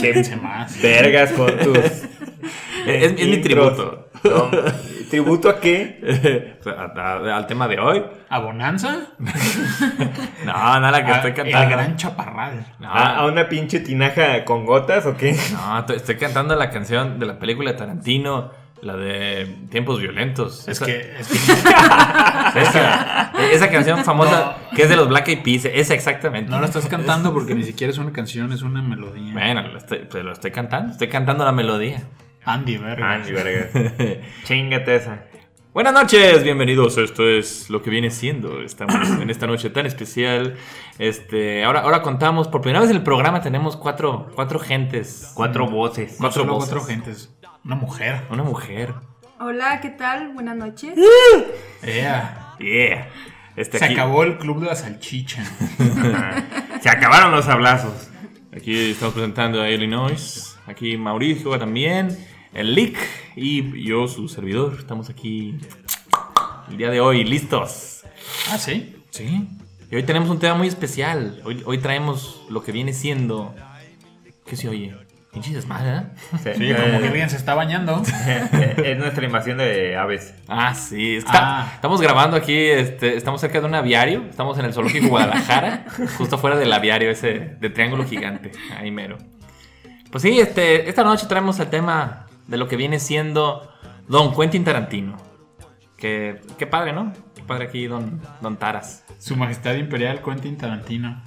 Quédense más. Vergas con tus. Es, es mi tributo. No, ¿Tributo a qué? A- a- Al tema de hoy. ¿A Bonanza? No, nada, que A- estoy El cantando. gran chaparral. No, ¿A, a una pinche tinaja con gotas o qué? no, estoy- estoy cantando la canción de la película de Tarantino, la de Tiempos Violentos. Es Esa- que, es que Esa, esa canción famosa que es de los Black Eyed Peas, esa exactamente. no lo estás cantando porque ni siquiera es una canción, es una melodía. Bueno, lo estoy, pues lo estoy cantando, estoy cantando la melodía. Andy, verga. Andy, vergas. Chingate esa. Buenas noches, bienvenidos. Esto es lo que viene siendo. Estamos en esta noche tan especial. Este, ahora, ahora contamos, por primera vez en el programa tenemos cuatro, cuatro gentes. Cuatro voces. No cuatro solo voces. cuatro gentes. Una mujer. Una mujer. Hola, ¿qué tal? Buenas noches. Ea. Yeah. Este, Se aquí- acabó el club de la salchicha. Se acabaron los abrazos. Aquí estamos presentando a Illinois. Aquí Mauricio también. El Lick. Y yo, su servidor. Estamos aquí el día de hoy, listos. Ah, sí. Sí. Y hoy tenemos un tema muy especial. Hoy, hoy traemos lo que viene siendo. ¿Qué se oye? Pinche desmadre, ¿eh? Sí, como que alguien se está bañando. es nuestra invasión de aves. Ah, sí. está- Ah. Estamos grabando aquí, este, estamos cerca de un aviario. Estamos en el Zoológico Guadalajara, justo fuera del aviario ese de Triángulo Gigante, ahí mero. Pues sí, este, esta noche traemos el tema de lo que viene siendo Don Quentin Tarantino. Que, qué padre, ¿no? Qué padre aquí, Don, don Taras. Su Majestad Imperial Quentin Tarantino.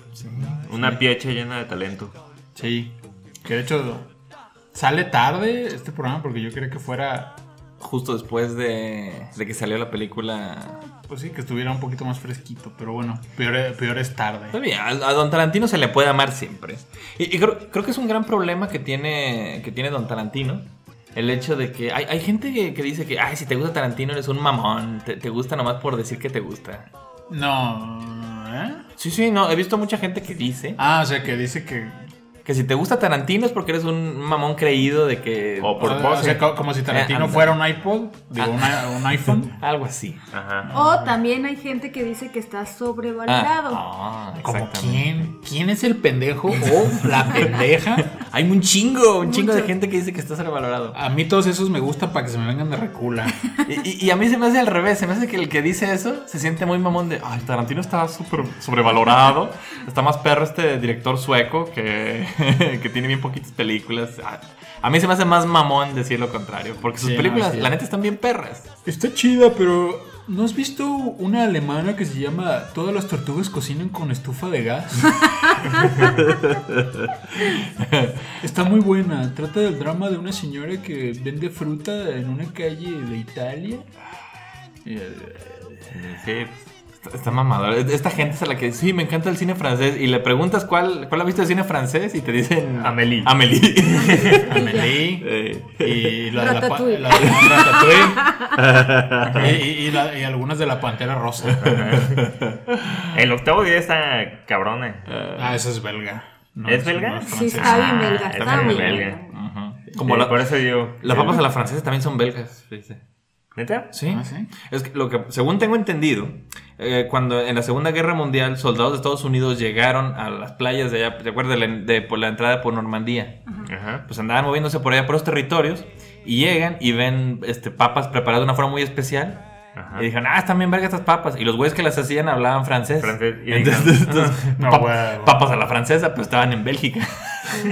Una piecha llena de talento. Sí. Que de hecho sale tarde este programa porque yo quería que fuera, Justo después de, de que salió la película. pues sí, que estuviera un poquito más fresquito. Pero bueno, peor, peor es tarde. Está bien, a, a Don Tarantino se le puede amar siempre. Y, y creo, creo que es un gran problema que tiene, que tiene Don Tarantino. El hecho de que hay, hay gente que, que dice que, ay, si te gusta Tarantino eres un mamón. Te, te gusta nomás por decir que te gusta. No. ¿eh? Sí, sí, no. He visto mucha gente que dice Ah, o sea, que dice que. Que si te gusta Tarantino es porque eres un mamón creído de que. O por o, sea, como si Tarantino Eh, fuera un iPod, digo, Ah. una- un iPhone. Algo así. Ajá. O también hay gente que dice que está sobrevalorado. Ah, ah, Como quién, quién es el pendejo o la pendeja. Hay un chingo, un chingo de gente que dice que está sobrevalorado. A mí todos esos me gustan para que se me vengan de recula. Y, y- y a mí se me hace al revés, se me hace que el que dice eso se siente muy mamón de, ay, Tarantino está súper sobrevalorado, está más perro este director sueco que, que tiene bien poquitas películas. A, a mí se me hace más mamón decir lo contrario, porque sus Sí, no, películas, sí. la neta, están bien perras. Está chida, pero ¿no has visto una alemana que se llama Todas las tortugas cocinan con estufa de gas? Está muy buena. Trata del drama de una señora que vende fruta en una calle de Italia. Eh, Sí, está, mamador. Esta gente es a la que sí, me encanta el cine francés y le preguntas cuál, cuál ha visto el cine francés y te dicen Amélie. Amélie. Amélie. Eh, Y la de la, Ratatouille. la de Ratatouille. y, y- y la- y algunas de la Pantera Rosa. El octavo día está cabrona. Ah, esa es belga. No, ¿Es no belga? Sí, francesa. está bien belga, Ah, está bien belga. Como Como la- por eso digo. las papas a la francesa también son belgas, fíjese. ¿Neta? Sí. Ah, ¿sí? Es que lo que, según tengo entendido, eh, cuando en la Segunda Guerra Mundial soldados de Estados Unidos llegaron a las playas de allá, ¿te acuerdas de la, de- por la entrada por Normandía? Ajá. Pues andaban moviéndose por allá por los territorios y llegan y ven este, papas preparadas de una forma muy especial. Ajá. Y dijeron, ah, están bien vergas estas papas. Y los güeyes que las hacían hablaban francés. Francés. Y Entonces, entonces, No, pap- huevo. papas a la francesa, pues estaban en Bélgica.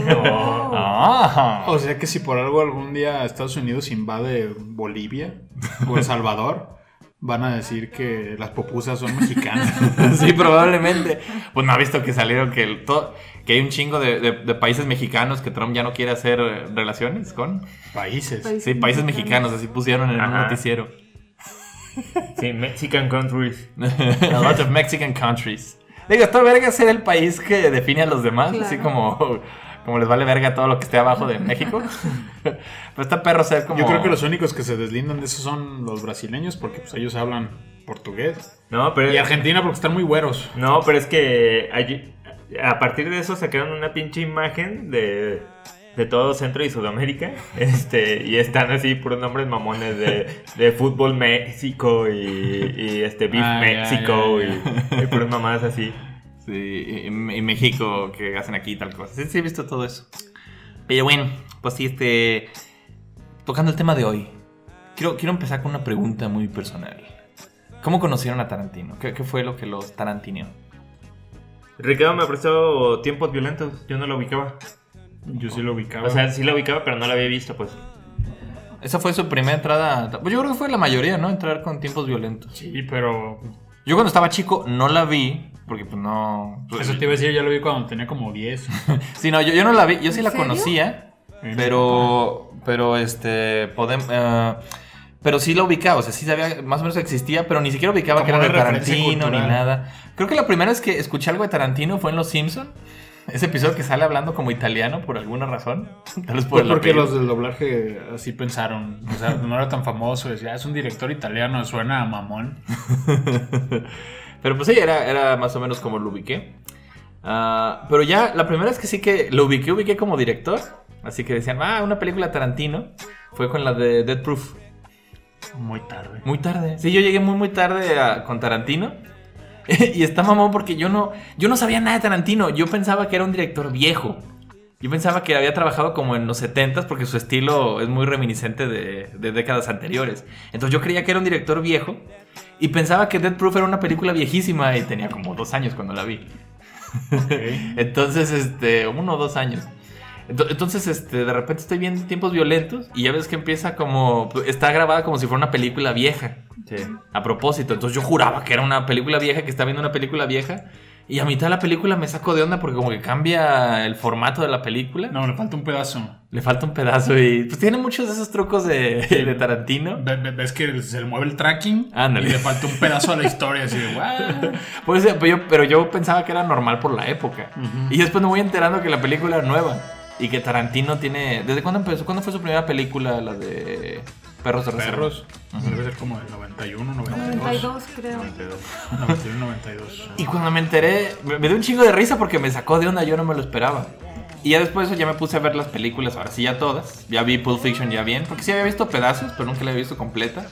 No. Ah. O sea que si por algo algún día Estados Unidos invade Bolivia o El Salvador, van a decir que las popusas son mexicanas. sí, probablemente. Pues no ha visto que salieron que, el- to- que hay un chingo de, de- de países mexicanos que Trump ya no quiere hacer relaciones con. Países. Países. Sí, países mexicanos, así pusieron en un Ajá. noticiero. Sí, Mexican countries. A lot of Mexican countries. Digo, está verga ser el país que define a los demás, Claro. así como, como les vale verga todo lo que esté abajo de México. Pero está perro ser como. Yo creo que los únicos que se deslindan de eso son los brasileños porque pues ellos hablan portugués. No, pero Y Argentina porque están muy güeros. No, pero es que allí- a partir de eso sacaron una pinche imagen de, de todo Centro y Sudamérica. Este, y están así puros nombres mamones de, de Fútbol México y, y este Beef Ah, México ya, Y, y puras mamadas así. Sí, y, y México que hacen aquí tal cosa. Sí, sí, he visto todo eso. Pero bueno, pues sí, este. Tocando el tema de hoy, quiero, quiero empezar con una pregunta muy personal. ¿Cómo conocieron a Tarantino? ¿Qué, qué fue lo que los tarantineó? Ricardo me prestó tiempos violentos, yo no lo ubicaba. Yo sí lo ubicaba. O sea, sí lo ubicaba, pero no lo había visto, pues. Esa fue su primera entrada. Pues yo creo que fue la mayoría, ¿no? Entrar con tiempos violentos. sí, pero Yo cuando estaba chico no la vi, porque pues no. eso te iba a decir, ya lo vi cuando tenía como 10. Sí, no, yo, yo no la vi, yo sí ¿En la serio? conocía, pero, pero este, podemos, pero sí la ubicaba, o sea, sí sabía, más o menos existía, pero ni siquiera ubicaba que era de Tarantino ni nada. Creo que la primera vez que escuché algo de Tarantino fue en Los Simpson. Ese episodio que sale hablando como italiano por alguna razón. Tal vez por el porque apellido. los del doblaje así pensaron. O sea, no era tan famoso. Decía, "Ah, es un director italiano, suena a mamón. Pero pues sí, era, era más o menos como lo ubiqué. Ah, pero ya, la primera vez que sí que lo ubiqué, ubiqué como director. Así que decían, ah, una película Tarantino. Fue con la de Dead Proof. Muy tarde. Muy tarde. Sí, yo llegué muy, muy tarde a- con Tarantino. y está mamón porque yo no, yo no sabía nada de Tarantino. Yo pensaba que era un director viejo. Yo pensaba que había trabajado como en los 70s porque su estilo es muy reminiscente de, de décadas anteriores. Entonces yo creía que era un director viejo y pensaba que Dead Proof era una película viejísima y tenía como dos años cuando la vi. Entonces, este, uno o dos años. Ento- Entonces, este, de repente estoy viendo tiempos violentos y ya ves que empieza como, está grabada como si fuera una película vieja. Sí. A propósito, entonces yo juraba que era una película vieja, que estaba viendo una película vieja. Y a mitad de la película me saco de onda porque como que cambia el formato de la película. No, le falta un pedazo. Le falta un pedazo y pues tiene muchos de esos trucos de, de Tarantino. Ve- ve- ¿Ves que se le mueve el tracking? Ándale. Y le falta un pedazo a la historia. Así de, "What?". Pues, pero, yo, pero yo pensaba que era normal por la época. Y después me voy enterando que la película era nueva. Y que Tarantino tiene... ¿Desde cuándo empezó? ¿Cuándo fue su primera película? La de Perros de Reserva. Perros. Debe ser como del 91, 92. 92 creo. 91, 92. Y cuando me enteré, me, me dio un chingo de risa porque me sacó de onda, yo no me lo esperaba. Y ya después de eso ya me puse a ver las películas, ahora sí ya todas. Ya vi Pulp Fiction ya bien, porque sí había visto pedazos, pero nunca la había visto completa.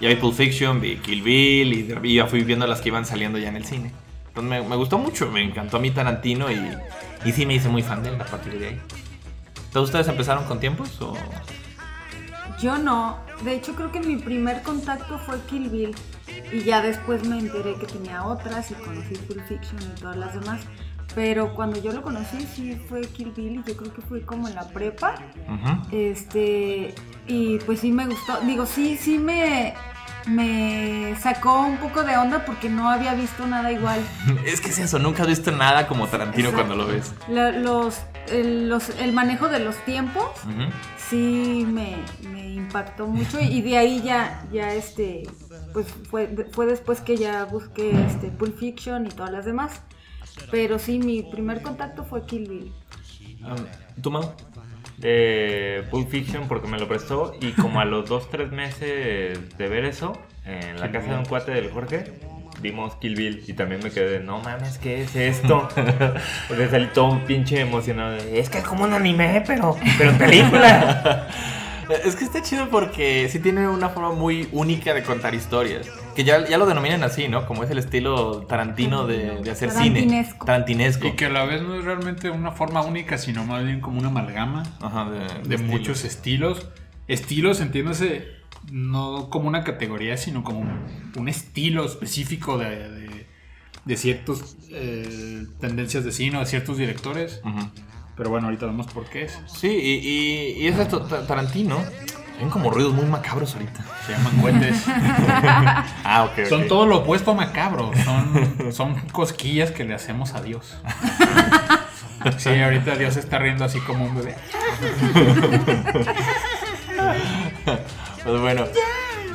Ya vi Pulp Fiction, vi Kill Bill y, y ya fui viendo las que iban saliendo ya en el cine. Entonces me, me gustó mucho, me encantó a mí Tarantino y, y sí me hice muy fan de él a partir de ahí. Entonces ustedes empezaron con tiempos o...? Yo no. De hecho, creo que mi primer contacto fue Kill Bill. Y ya después me enteré que tenía otras y conocí Pulp Fiction y todas las demás. Pero cuando yo lo conocí, sí fue Kill Bill y yo creo que fue como en la prepa. Este, y pues sí me gustó. Digo, sí, sí me, me sacó un poco de onda porque no había visto nada igual. Es que es eso, nunca has visto nada como Tarantino Exacto. cuando lo ves. La- los, el, los- el manejo de los tiempos sí me, me impactó mucho y de ahí ya, ya este, pues fue, fue después que ya busqué este Pulp Fiction y todas las demás. Pero sí, mi primer contacto fue Kill Bill. ¿Tú, Mau? de Pulp Fiction porque me lo prestó y como a los 2-3 meses de ver eso, en la casa de un cuate del Jorge, vimos Kill Bill y también me quedé, no mames, ¿qué es esto? Porque salí todo pinche emocionado. de, Es que es como un anime, pero, pero en película. Es que está chido porque sí tiene una forma muy única de contar historias. Que ya, ya lo denominan así, ¿no? Como es el estilo tarantino de, de hacer cine. Tarantinesco. Tarantinesco. Y que a la vez no es realmente una forma única, sino más bien como una amalgama Ajá, de, de estilos. muchos estilos. Estilos, entiéndase, no como una categoría, sino como un, estilo específico de, de, de ciertas tendencias de cine o de ciertos directores. Pero bueno, ahorita vemos por qué es. Sí, y, y, to- ta- Tarantino Ven como ruidos muy macabros ahorita. Se llaman cohetes. Ah, ok. Son todo lo opuesto a macabro. Son, son cosquillas que le hacemos a Dios. Sí, ahorita Dios está riendo así como un bebé. Pues bueno.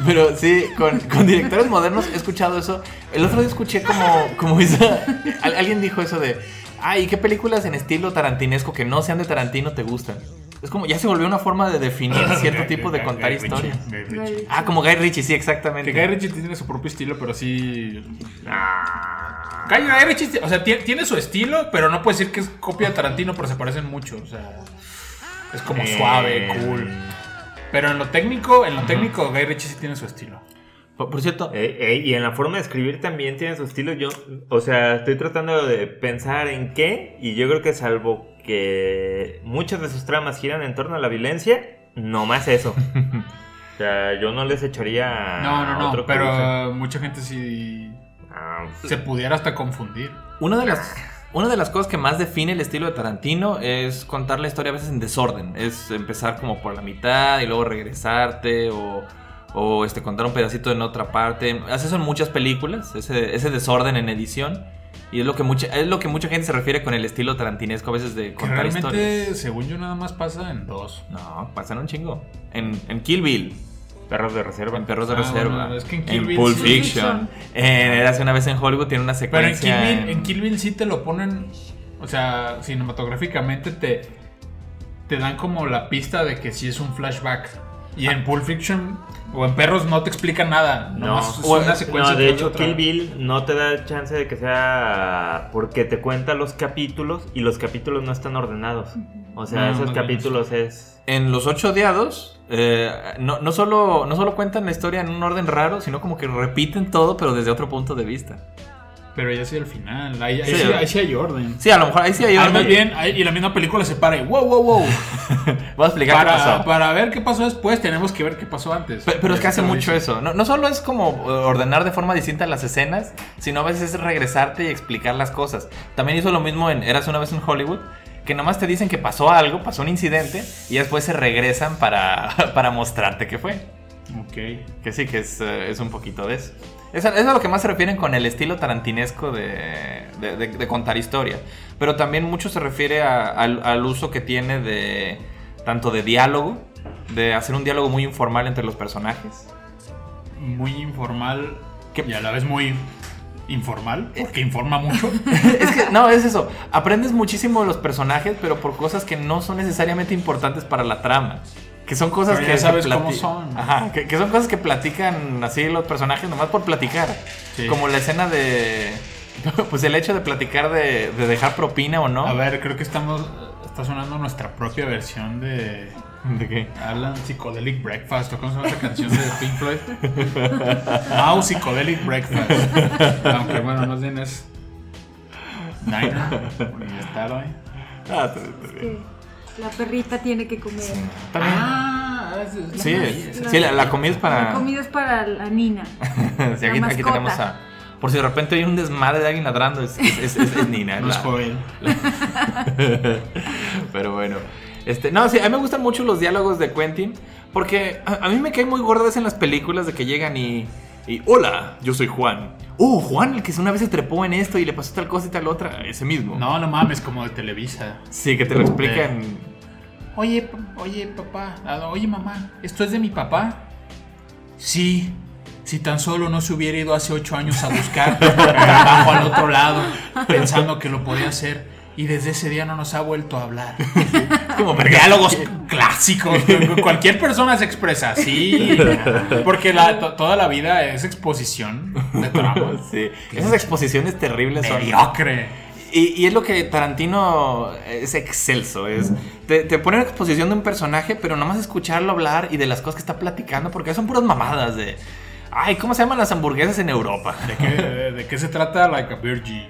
Pero sí, con, con directores modernos he escuchado eso. El otro día escuché como, como esa. al- Alguien dijo eso de. Ay, ¿qué películas en estilo tarantinesco que no sean de Tarantino te gustan? Es como, ya se volvió una forma de definir cierto tipo de contar Guy historias. Ritchie. Ah, como Guy Ritchie, sí, Que exactamente. Guy Ritchie tiene su propio estilo, pero sí. Ah. Guy, Guy Ritchie, o sea, tie- tiene su estilo, pero no puede decir que es copia de Tarantino, pero se parecen mucho. O sea, es como Eh, suave, cool. Pero en lo técnico, en lo técnico, Guy Ritchie sí tiene su estilo. Por, por cierto, Eh, eh, y en la forma de escribir también tiene su estilo. Yo, o sea, estoy tratando de pensar en qué, y yo creo que salvo que muchas de sus tramas giran en torno a la violencia, no más eso. o sea, yo no les echaría No, no, no, otro pero mucha gente sí Ah, se pudiera hasta confundir. Una de las una de las cosas que más define el estilo de Tarantino es contar la historia a veces en desorden. Es empezar como por la mitad y luego regresarte o, o, este, contar un pedacito en otra parte. Hace eso en muchas películas, ese, ese desorden en edición. Y es lo, que mucha, es lo que mucha gente se refiere con el estilo tarantinesco a veces de Que contar realmente, historias. según yo, nada más pasa en dos. No, pasan un chingo. En, en Kill Bill, perros de reserva. en Perros de Ah, Reserva, bueno, es que en Kill Bill Pulp sí. Fiction, en Hace una vez en Hollywood tiene una Pero en secuencia... Kill, Bill, en Kill Bill sí te lo ponen, o sea, cinematográficamente te, te dan como la pista de que sí es un flashback. Y en Pulp Fiction o en Perros no te explican nada. No, es o- una secuencia No, de hecho, otra. Kill Bill no te da chance de que sea porque te cuenta los capítulos y los capítulos no están ordenados. O sea, No, esos no capítulos es. En Los Ocho Odiados, eh, no, no, solo, no solo cuentan la historia en un orden raro, sino como que repiten todo, pero desde otro punto de vista. Pero ya sí al final. Ahí, ahí Sí, sí, ahí sí hay orden. Sí, a lo mejor ahí sí hay orden. más bien, ahí- y la misma película se para y wow, wow, wow. Voy a explicar qué Para, pasó. para ver qué pasó después, tenemos que ver qué pasó antes. Pe- Pero es que hace mucho eso. No, no solo es como eh, ordenar de forma distinta las escenas, sino a veces es regresarte y explicar las cosas. También hizo lo mismo en Eras una vez en Hollywood, que nomás te dicen que pasó algo, pasó un incidente, y después se regresan para, para mostrarte qué fue. Ok. Que sí, que es, eh, es un poquito de eso. Es a, es a lo que más se refieren con el estilo tarantinesco de, de- de- de contar historia. Pero también mucho se refiere a- al, al uso que tiene de tanto de diálogo, de hacer un diálogo muy informal entre los personajes. Muy informal ¿Qué? y a la vez muy informal, porque informa mucho. es que, no, es eso. Aprendes muchísimo de los personajes, pero por cosas que no son necesariamente importantes para la trama. Que son cosas Pero que ya se sabes cómo plati- son. Ajá, que, que son cosas que platican así los personajes nomás por platicar. Sí. Como la escena de. Pues el hecho de platicar de, de dejar propina o no. A ver, creo que estamos. Está sonando nuestra propia versión de. ¿De qué? Alan Psychedelic Breakfast. ¿O cómo se llama esa canción de Pink Floyd? Mau Psychedelic Breakfast. Aunque bueno, más bien es. Niner. Y está hoy. Ah, está bien, está bien. Que La perrita tiene que comer. Bien. Ah, es- Sí, La- sí, la, la comida es para. La comida es para la Nina. Sí, aquí, la aquí mascota. tenemos a. Por si de repente hay un desmadre de alguien ladrando, es, es, es- es- es Nina. No es Joel. Pero bueno. Este, no, sí, a mí me gustan mucho los diálogos de Quentin. Porque a, a mí me cae muy gordo en las películas de que llegan y. Y, hola, yo soy Juan. Oh, Juan, el que una vez se trepó en esto y le pasó tal cosa y tal otra. Ese mismo. No, no mames, como de Televisa. Sí, que te lo explican. Oye, oye, papá. Oye, mamá. ¿Esto es de mi papá? Sí. Si tan solo no se hubiera ido hace ocho años a buscar trabajo al otro lado, pensando que lo podía hacer. Y desde ese día no nos ha vuelto a hablar. Como Diálogos clásicos. Cualquier persona se expresa así. Porque la- to- toda la vida es exposición de trama. Sí, esas exposiciones terribles son. Mediocre. Y, y es lo que Tarantino es excelso. Es, te, te pone en exposición de un personaje, pero nomás escucharlo hablar y de las cosas que está platicando, porque son puras mamadas de. Ay, ¿cómo se llaman las hamburguesas en Europa? ¿De qué, de qué se trata Like a Virgin?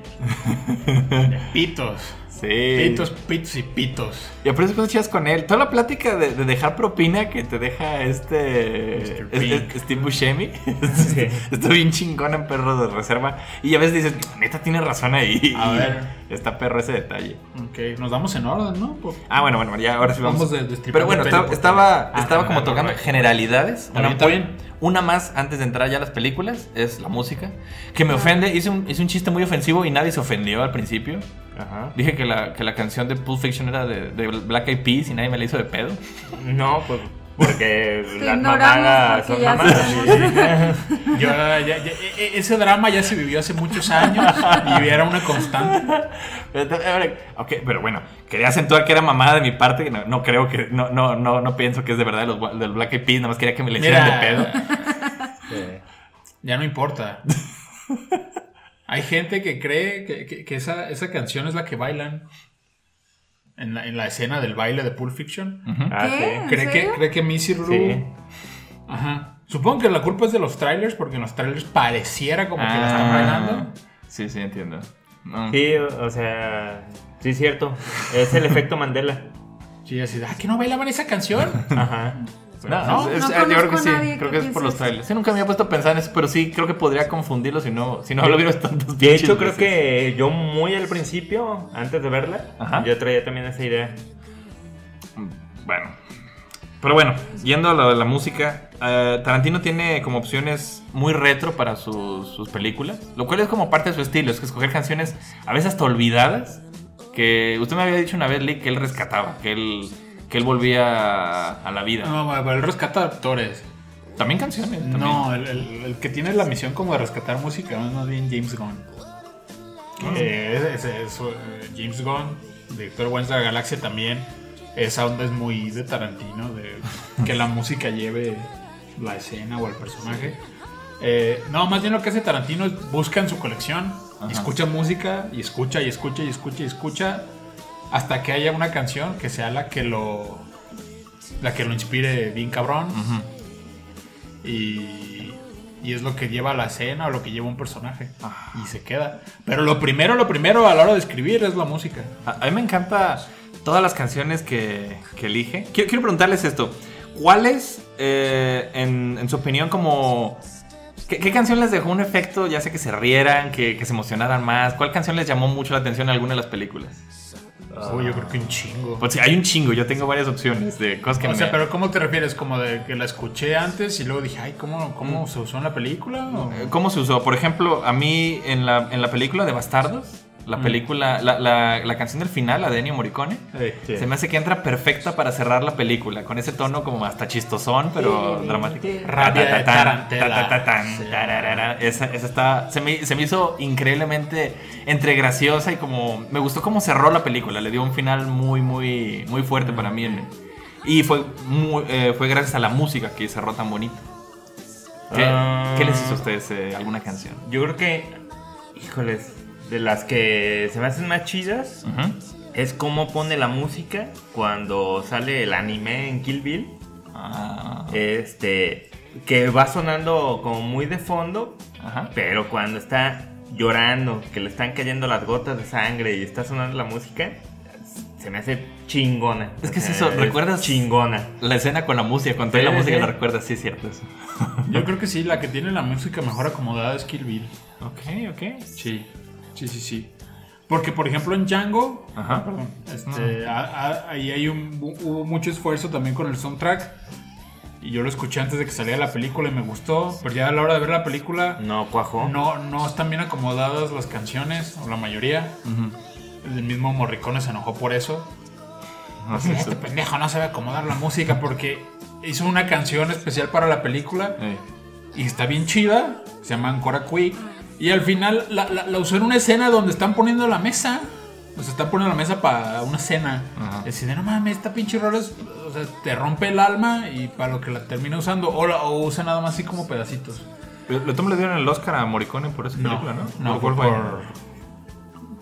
De pitos. Sí. Pitos, pitos y pitos. Y aparte cosas chidas con él. Toda la plática de, de dejar propina que te deja este. Mr. es- Pink. es- Steve Buscemi. Está bien chingón en perro de reserva. Y a veces dices, neta, tiene razón ahí. A ver. Está perro ese detalle. Ok, nos damos en orden, ¿no? Por- Ah, bueno, bueno, ya ahora sí vamos. Vamos de- destripando Pero bueno, estaba, por estaba, peli. estaba Ah, como tocando generalidades. Bueno, Una, está bien. una más antes de entrar ya a las películas es la música. Que me ofende. Hice un, hice un chiste muy ofensivo y nadie se ofendió al principio. Ajá. Dije que la, que la canción de Pulp Fiction era de, de Black Eyed Peas y nadie me la hizo de pedo. No, pues porque Te las mamadas son mamadas. Yo, ya- ya- e- e- ese drama ya se vivió hace muchos años y era una constante. Pero, bueno, quería acentuar que era mamada de mi parte. No, no creo que. No, no, no, no pienso que es de verdad de los, del Black Eyed Peas. Nada más quería que me la hicieran Mira, de pedo. Sí. ya no importa. Hay gente que cree que, que- que esa, esa canción es la que bailan en la, en la escena del baile de Pulp Fiction. Ah, ¿Qué? sí. ¿En Cree que, serio? cree que Missy Rue. Sí. Ajá. Supongo que la culpa es de los trailers, porque en los trailers pareciera como que la están Ah, bailando. Sí, sí, entiendo. No. Sí, o o sea, sí es cierto. Es el efecto Mandela. Sí, así, ah, que no bailaban esa canción. Ajá. No, ¿No? es- es- No yo creo que sí. Creo que que es por los trailers. Sí, nunca me había puesto a pensar en eso, pero sí creo que podría confundirlo si no, si no lo vieras tantos De hecho, creo veces. que yo muy al principio, antes de verla, Ajá. yo traía también esa idea. Bueno. Pero bueno, yendo a lo de la música, eh, Tarantino tiene como opciones muy retro para sus, sus películas, lo cual es como parte de su estilo, es que escoger canciones a veces hasta olvidadas, que usted me había dicho una vez, Lee, que él rescataba, que él, que él volvía a la vida. No, bueno, el rescata actores. También canciones. También. No, el, el- el que tiene la misión como de rescatar música es más bien James Gunn. Eh, es, es- es, eh, James Gunn, director de la Galaxia también. Esa onda es muy de Tarantino, de que la música lleve la escena o el personaje. Eh, no, más bien lo que hace Tarantino es busca en su colección, y escucha música, y escucha, y escucha, y escucha, y escucha, hasta que haya una canción que sea la que lo, la que lo inspire bien cabrón y, y es lo que lleva a la escena o lo que lleva un personaje Ah. y se queda. Pero lo primero, lo primero a la hora de escribir es la música. A, a mí me encanta todas las canciones que, que elige. Quiero, quiero preguntarles esto. ¿Cuáles, eh, en, en su opinión, como... ¿qué, qué canción les dejó un efecto, ya sea que se rieran, que, que se emocionaran más? ¿Cuál canción les llamó mucho la atención en alguna de las películas? Uy, yo creo que un chingo. Pues sí, hay un chingo. Yo tengo varias opciones de cosas que o me... sea, pero ¿cómo te refieres? ¿Como de que la escuché antes y luego dije, ay, ¿cómo, cómo se usó en la película? ¿O- ¿Cómo se usó? Por ejemplo, a mí en la, en la película de Bastardos, la Mm. película, la, la- la canción del final, la de Ennio Morricone, Sí. se me hace que entra perfecta para cerrar la película, con ese tono como hasta chistosón, pero Sí, dramático. tararara. Esa, esa está, se me, se me hizo increíblemente entre graciosa y como, me gustó cómo cerró la película, le dio un final muy, muy, muy fuerte para mí. en- y fue, muy- eh, fue gracias a la música que cerró tan bonito. ¿Qué, Ah. qué les hizo a ustedes eh, alguna canción? Yo creo que, híjoles, de las que se me hacen más chidas Ujú. es cómo pone la música cuando sale el anime en Kill Bill. Ah, Este, que va sonando como muy de fondo, ajá. pero cuando está llorando, que le están cayendo las gotas de sangre y está sonando la música, se me hace chingona. Es que es eso, ¿recuerdas? Chingona. La escena con la música, cuando trae Sí, la música sí. la recuerdas, sí es cierto eso. Yo creo que sí, la que tiene la música mejor acomodada es Kill Bill. Ok, ok. Sí, sí, sí, sí. Porque, por ejemplo, en Django, Ajá. perdón, este, a- a- ahí hay un, hubo mucho esfuerzo también con el soundtrack. Y yo lo escuché antes de que saliera la película y me gustó. Pero ya a la hora de ver la película, No cuajó. no, no están bien acomodadas las canciones, o la mayoría. El mismo Morricone se enojó por eso. Así es. Este pendejo no sabe acomodar la música porque hizo una canción especial para la película y está bien chida. Se llama Ancora Quick. Y al final la, la- la usó en una escena donde están poniendo la mesa. O sea, están poniendo la mesa para una cena. Ajá. Y no mames, esta pinche rola es- o sea, te rompe el alma y para lo que la termina usando. O, la- o usa nada más así como pedacitos. Pero le le dieron el Oscar a Morricone por esa película, ¿no? No, ¿Por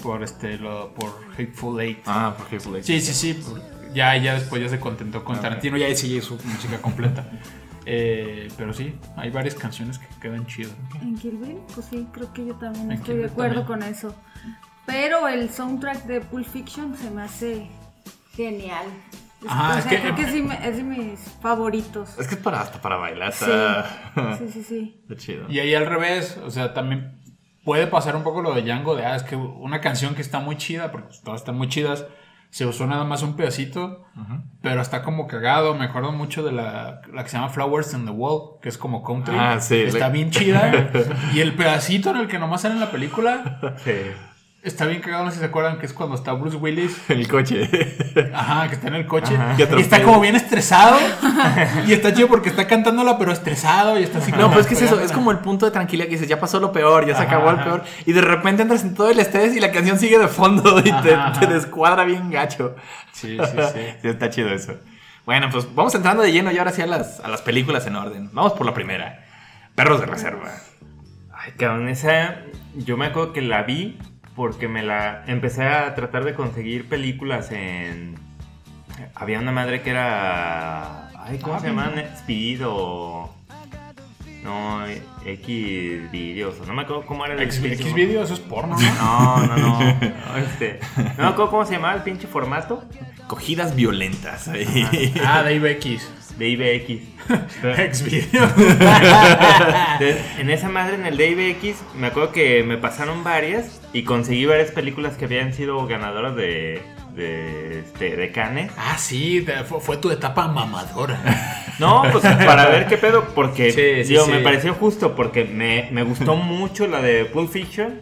por, este, lo, por Hateful Eight. Ah, por Hateful Eight. Sí, sí, sí. por- Ya, ya después ya se contentó con Ok. Tarantino, ya sí su música completa. Eh, pero sí, hay varias canciones que quedan chidas. En Kill Bill, pues sí, creo que yo también En estoy Kill de acuerdo también. con eso. Pero el soundtrack de Pulp Fiction se me hace genial. Es- Ajá, o es sea, que- creo que sí me- es de mis favoritos. Es que es para, hasta para bailar. Sí, sí, sí, sí. está chido. Y ahí al revés, o sea, también puede pasar un poco lo de Django, de, ah, es que una canción que está muy chida, porque pues, todas están muy chidas, se usó nada más un pedacito, pero está como cagado, me acuerdo mucho de la, la que se llama Flowers in the Wall, que es como country, Ah, sí, está la- bien chida, y el pedacito en el que nomás sale en la película, Sí. Está bien cagado, no sé si se acuerdan, que es cuando está Bruce Willis, El coche. Ajá, que está en el coche. Ajá. Y está como bien estresado. y está chido porque está cantándola, pero estresado. Y está así No, como pues es que es eso, es como el punto de tranquilidad que dices, ya pasó lo peor, ya se Ajá, acabó el peor. Y de repente entras en todo el estrés y la canción sigue de fondo y te, Ajá, ajá. te descuadra bien gacho. Sí, sí, sí. Sí, está chido eso. Bueno, pues vamos entrando de lleno y ahora sí a las, a las películas en orden. Vamos por la primera. Perros de reserva. Ay, cabrón, esa yo me acuerdo que la vi porque me la empecé a tratar de conseguir películas en había una madre que era ay, ¿cómo Ah, se llama? Speed o no, X videos, no me acuerdo cómo era el X. X video, eso es porno, ¿no? No, no, no. no, este, no me acuerdo cómo se llamaba el pinche formato Cogidas violentas. ahí. ah, Dave X. de IBX. Entonces, en esa madre, en el DivX, me acuerdo que me pasaron varias y conseguí varias películas que habían sido ganadoras de, de, este, de Cannes. ah, sí, te- fue, fue tu etapa mamadora. No, pues para ver qué pedo, porque Sí, sí, digo, sí. me pareció justo, porque me, me gustó mucho la de Pulp Fiction.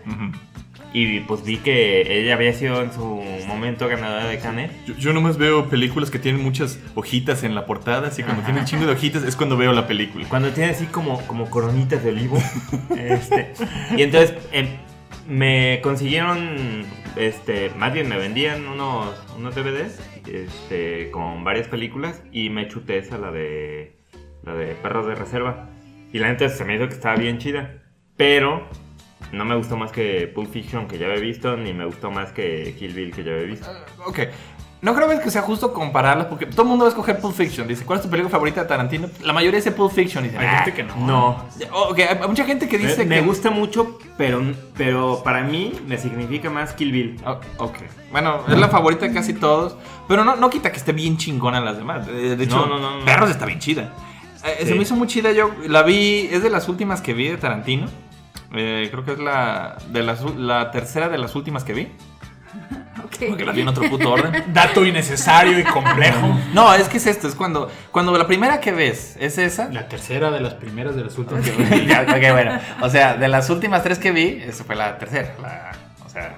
Y pues vi que ella había sido en su momento ganadora de Cannes. Yo, yo nomás veo películas que tienen muchas hojitas en la portada, así cuando tienen un chingo de hojitas es cuando veo la película. Cuando tiene así como, como coronitas de olivo. este, y entonces em, me consiguieron, este, más bien me vendían unos, unos DVDs este, con varias películas y me chuté esa, la de, la de Perros de Reserva. Y la neta se me hizo que estaba bien chida. Pero no me gustó más que Pulp Fiction que ya había visto, ni me gustó más que Kill Bill que ya había visto. Ok. No creo que sea justo compararlas porque todo el mundo va a escoger Pulp Fiction. Dice, ¿cuál es tu película favorita de Tarantino? La mayoría dice Pulp Fiction. Dice, Hay "Ah". gente que no. No. Ok, hay mucha gente que dice me, que... me gusta mucho, pero, pero para mí me significa más Kill Bill. Oh, ok. Bueno, es la favorita de casi todos. Pero no, no quita que esté bien chingona las demás. De, de hecho, No, no, no. Perros está bien chida. Eh, Se Sí. me hizo muy chida. Yo la vi, es de las últimas que vi de Tarantino. Eh, creo que es la, de las, la tercera de las últimas que vi. Ok. Porque la vi en otro puto orden. Dato innecesario y complejo. No, es que es esto. Es cuando, cuando la primera que ves es esa. La tercera de las primeras de las últimas. que vi. Ya, ok, bueno. O sea, de las últimas tres que vi, esa fue la tercera. La- o sea,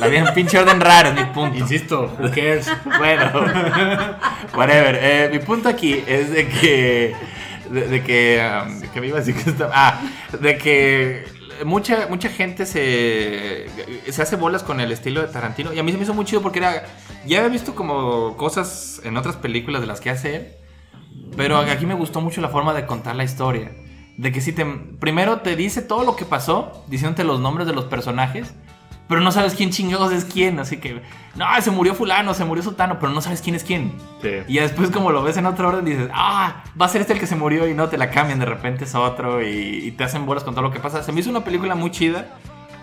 la vi en pinche orden raro, es mi punto. Insisto, who cares? Bueno, whatever. Eh, mi punto aquí es de que. De, de que. um, de que me iba a decir que estaba- Ah, de que. Mucha, mucha gente se, se hace bolas con el estilo de Tarantino. Y a mí se me hizo muy chido porque era. Ya había visto como cosas en otras películas de las que hace él. Pero aquí me gustó mucho la forma de contar la historia. De que si te. Primero te dice todo lo que pasó, diciéndote los nombres de los personajes. Pero no sabes quién chingados es quién. Así que. No, se murió Fulano, se murió Sutano, pero no sabes quién es quién. Sí. Y ya después, como lo ves en otro orden, dices, ah, va a ser este el que se murió y no te la cambian. De repente es otro y, y te hacen bolas con todo lo que pasa. Se me hizo una película muy chida.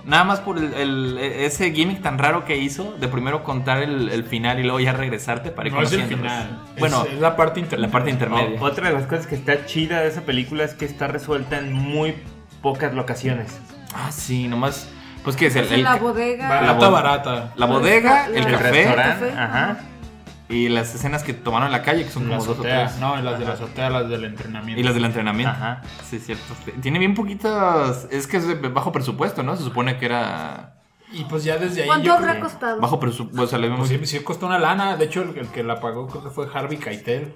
Nada más por el, el- ese gimmick tan raro que hizo de primero contar el, el final y luego ya regresarte para ir No es el final. Bueno, es, es la parte intermedia. la parte intermedia. O- otra de las cosas que está chida de esa película es que está resuelta en muy pocas locaciones. Ah, sí, nomás. Pues que es el, Es el- la bodega. Barata, barata. la bodega, La- el la- café restaurante, café, ajá. y las escenas que tomaron en la calle, que son La como dos o tres. No, las de la azotea, las del entrenamiento. Y las del entrenamiento. Ajá. Sí, es cierto. Tiene bien poquitas. Es que es de bajo presupuesto, ¿no? Se supone que era Y pues ya desde ahí. ¿Cuánto yo habrá creo costado? bajo presupuesto. O sea, le vemos. Pues sí, sí costó una lana. De hecho, el, el que la pagó creo que fue Harvey Keitel.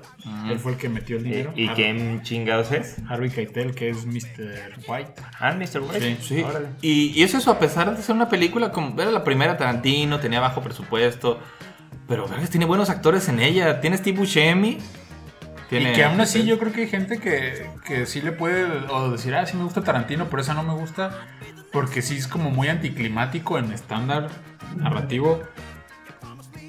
Él fue el que metió el dinero. ¿Y, y Har- quién chingados es? Harvey Keitel, que es Mr. White. Ah, Mr. White. Sí, Órale. y, y es eso, a pesar de ser una película como. Era la primera Tarantino, tenía bajo presupuesto. Pero, vergas, tiene buenos actores en ella. Tiene Steve Buscemi. Tiene, Y que aún así yo creo que hay gente que, que sí le puede o decir, ah, sí me gusta Tarantino, pero esa no me gusta. Porque sí es como muy anticlimático en estándar narrativo.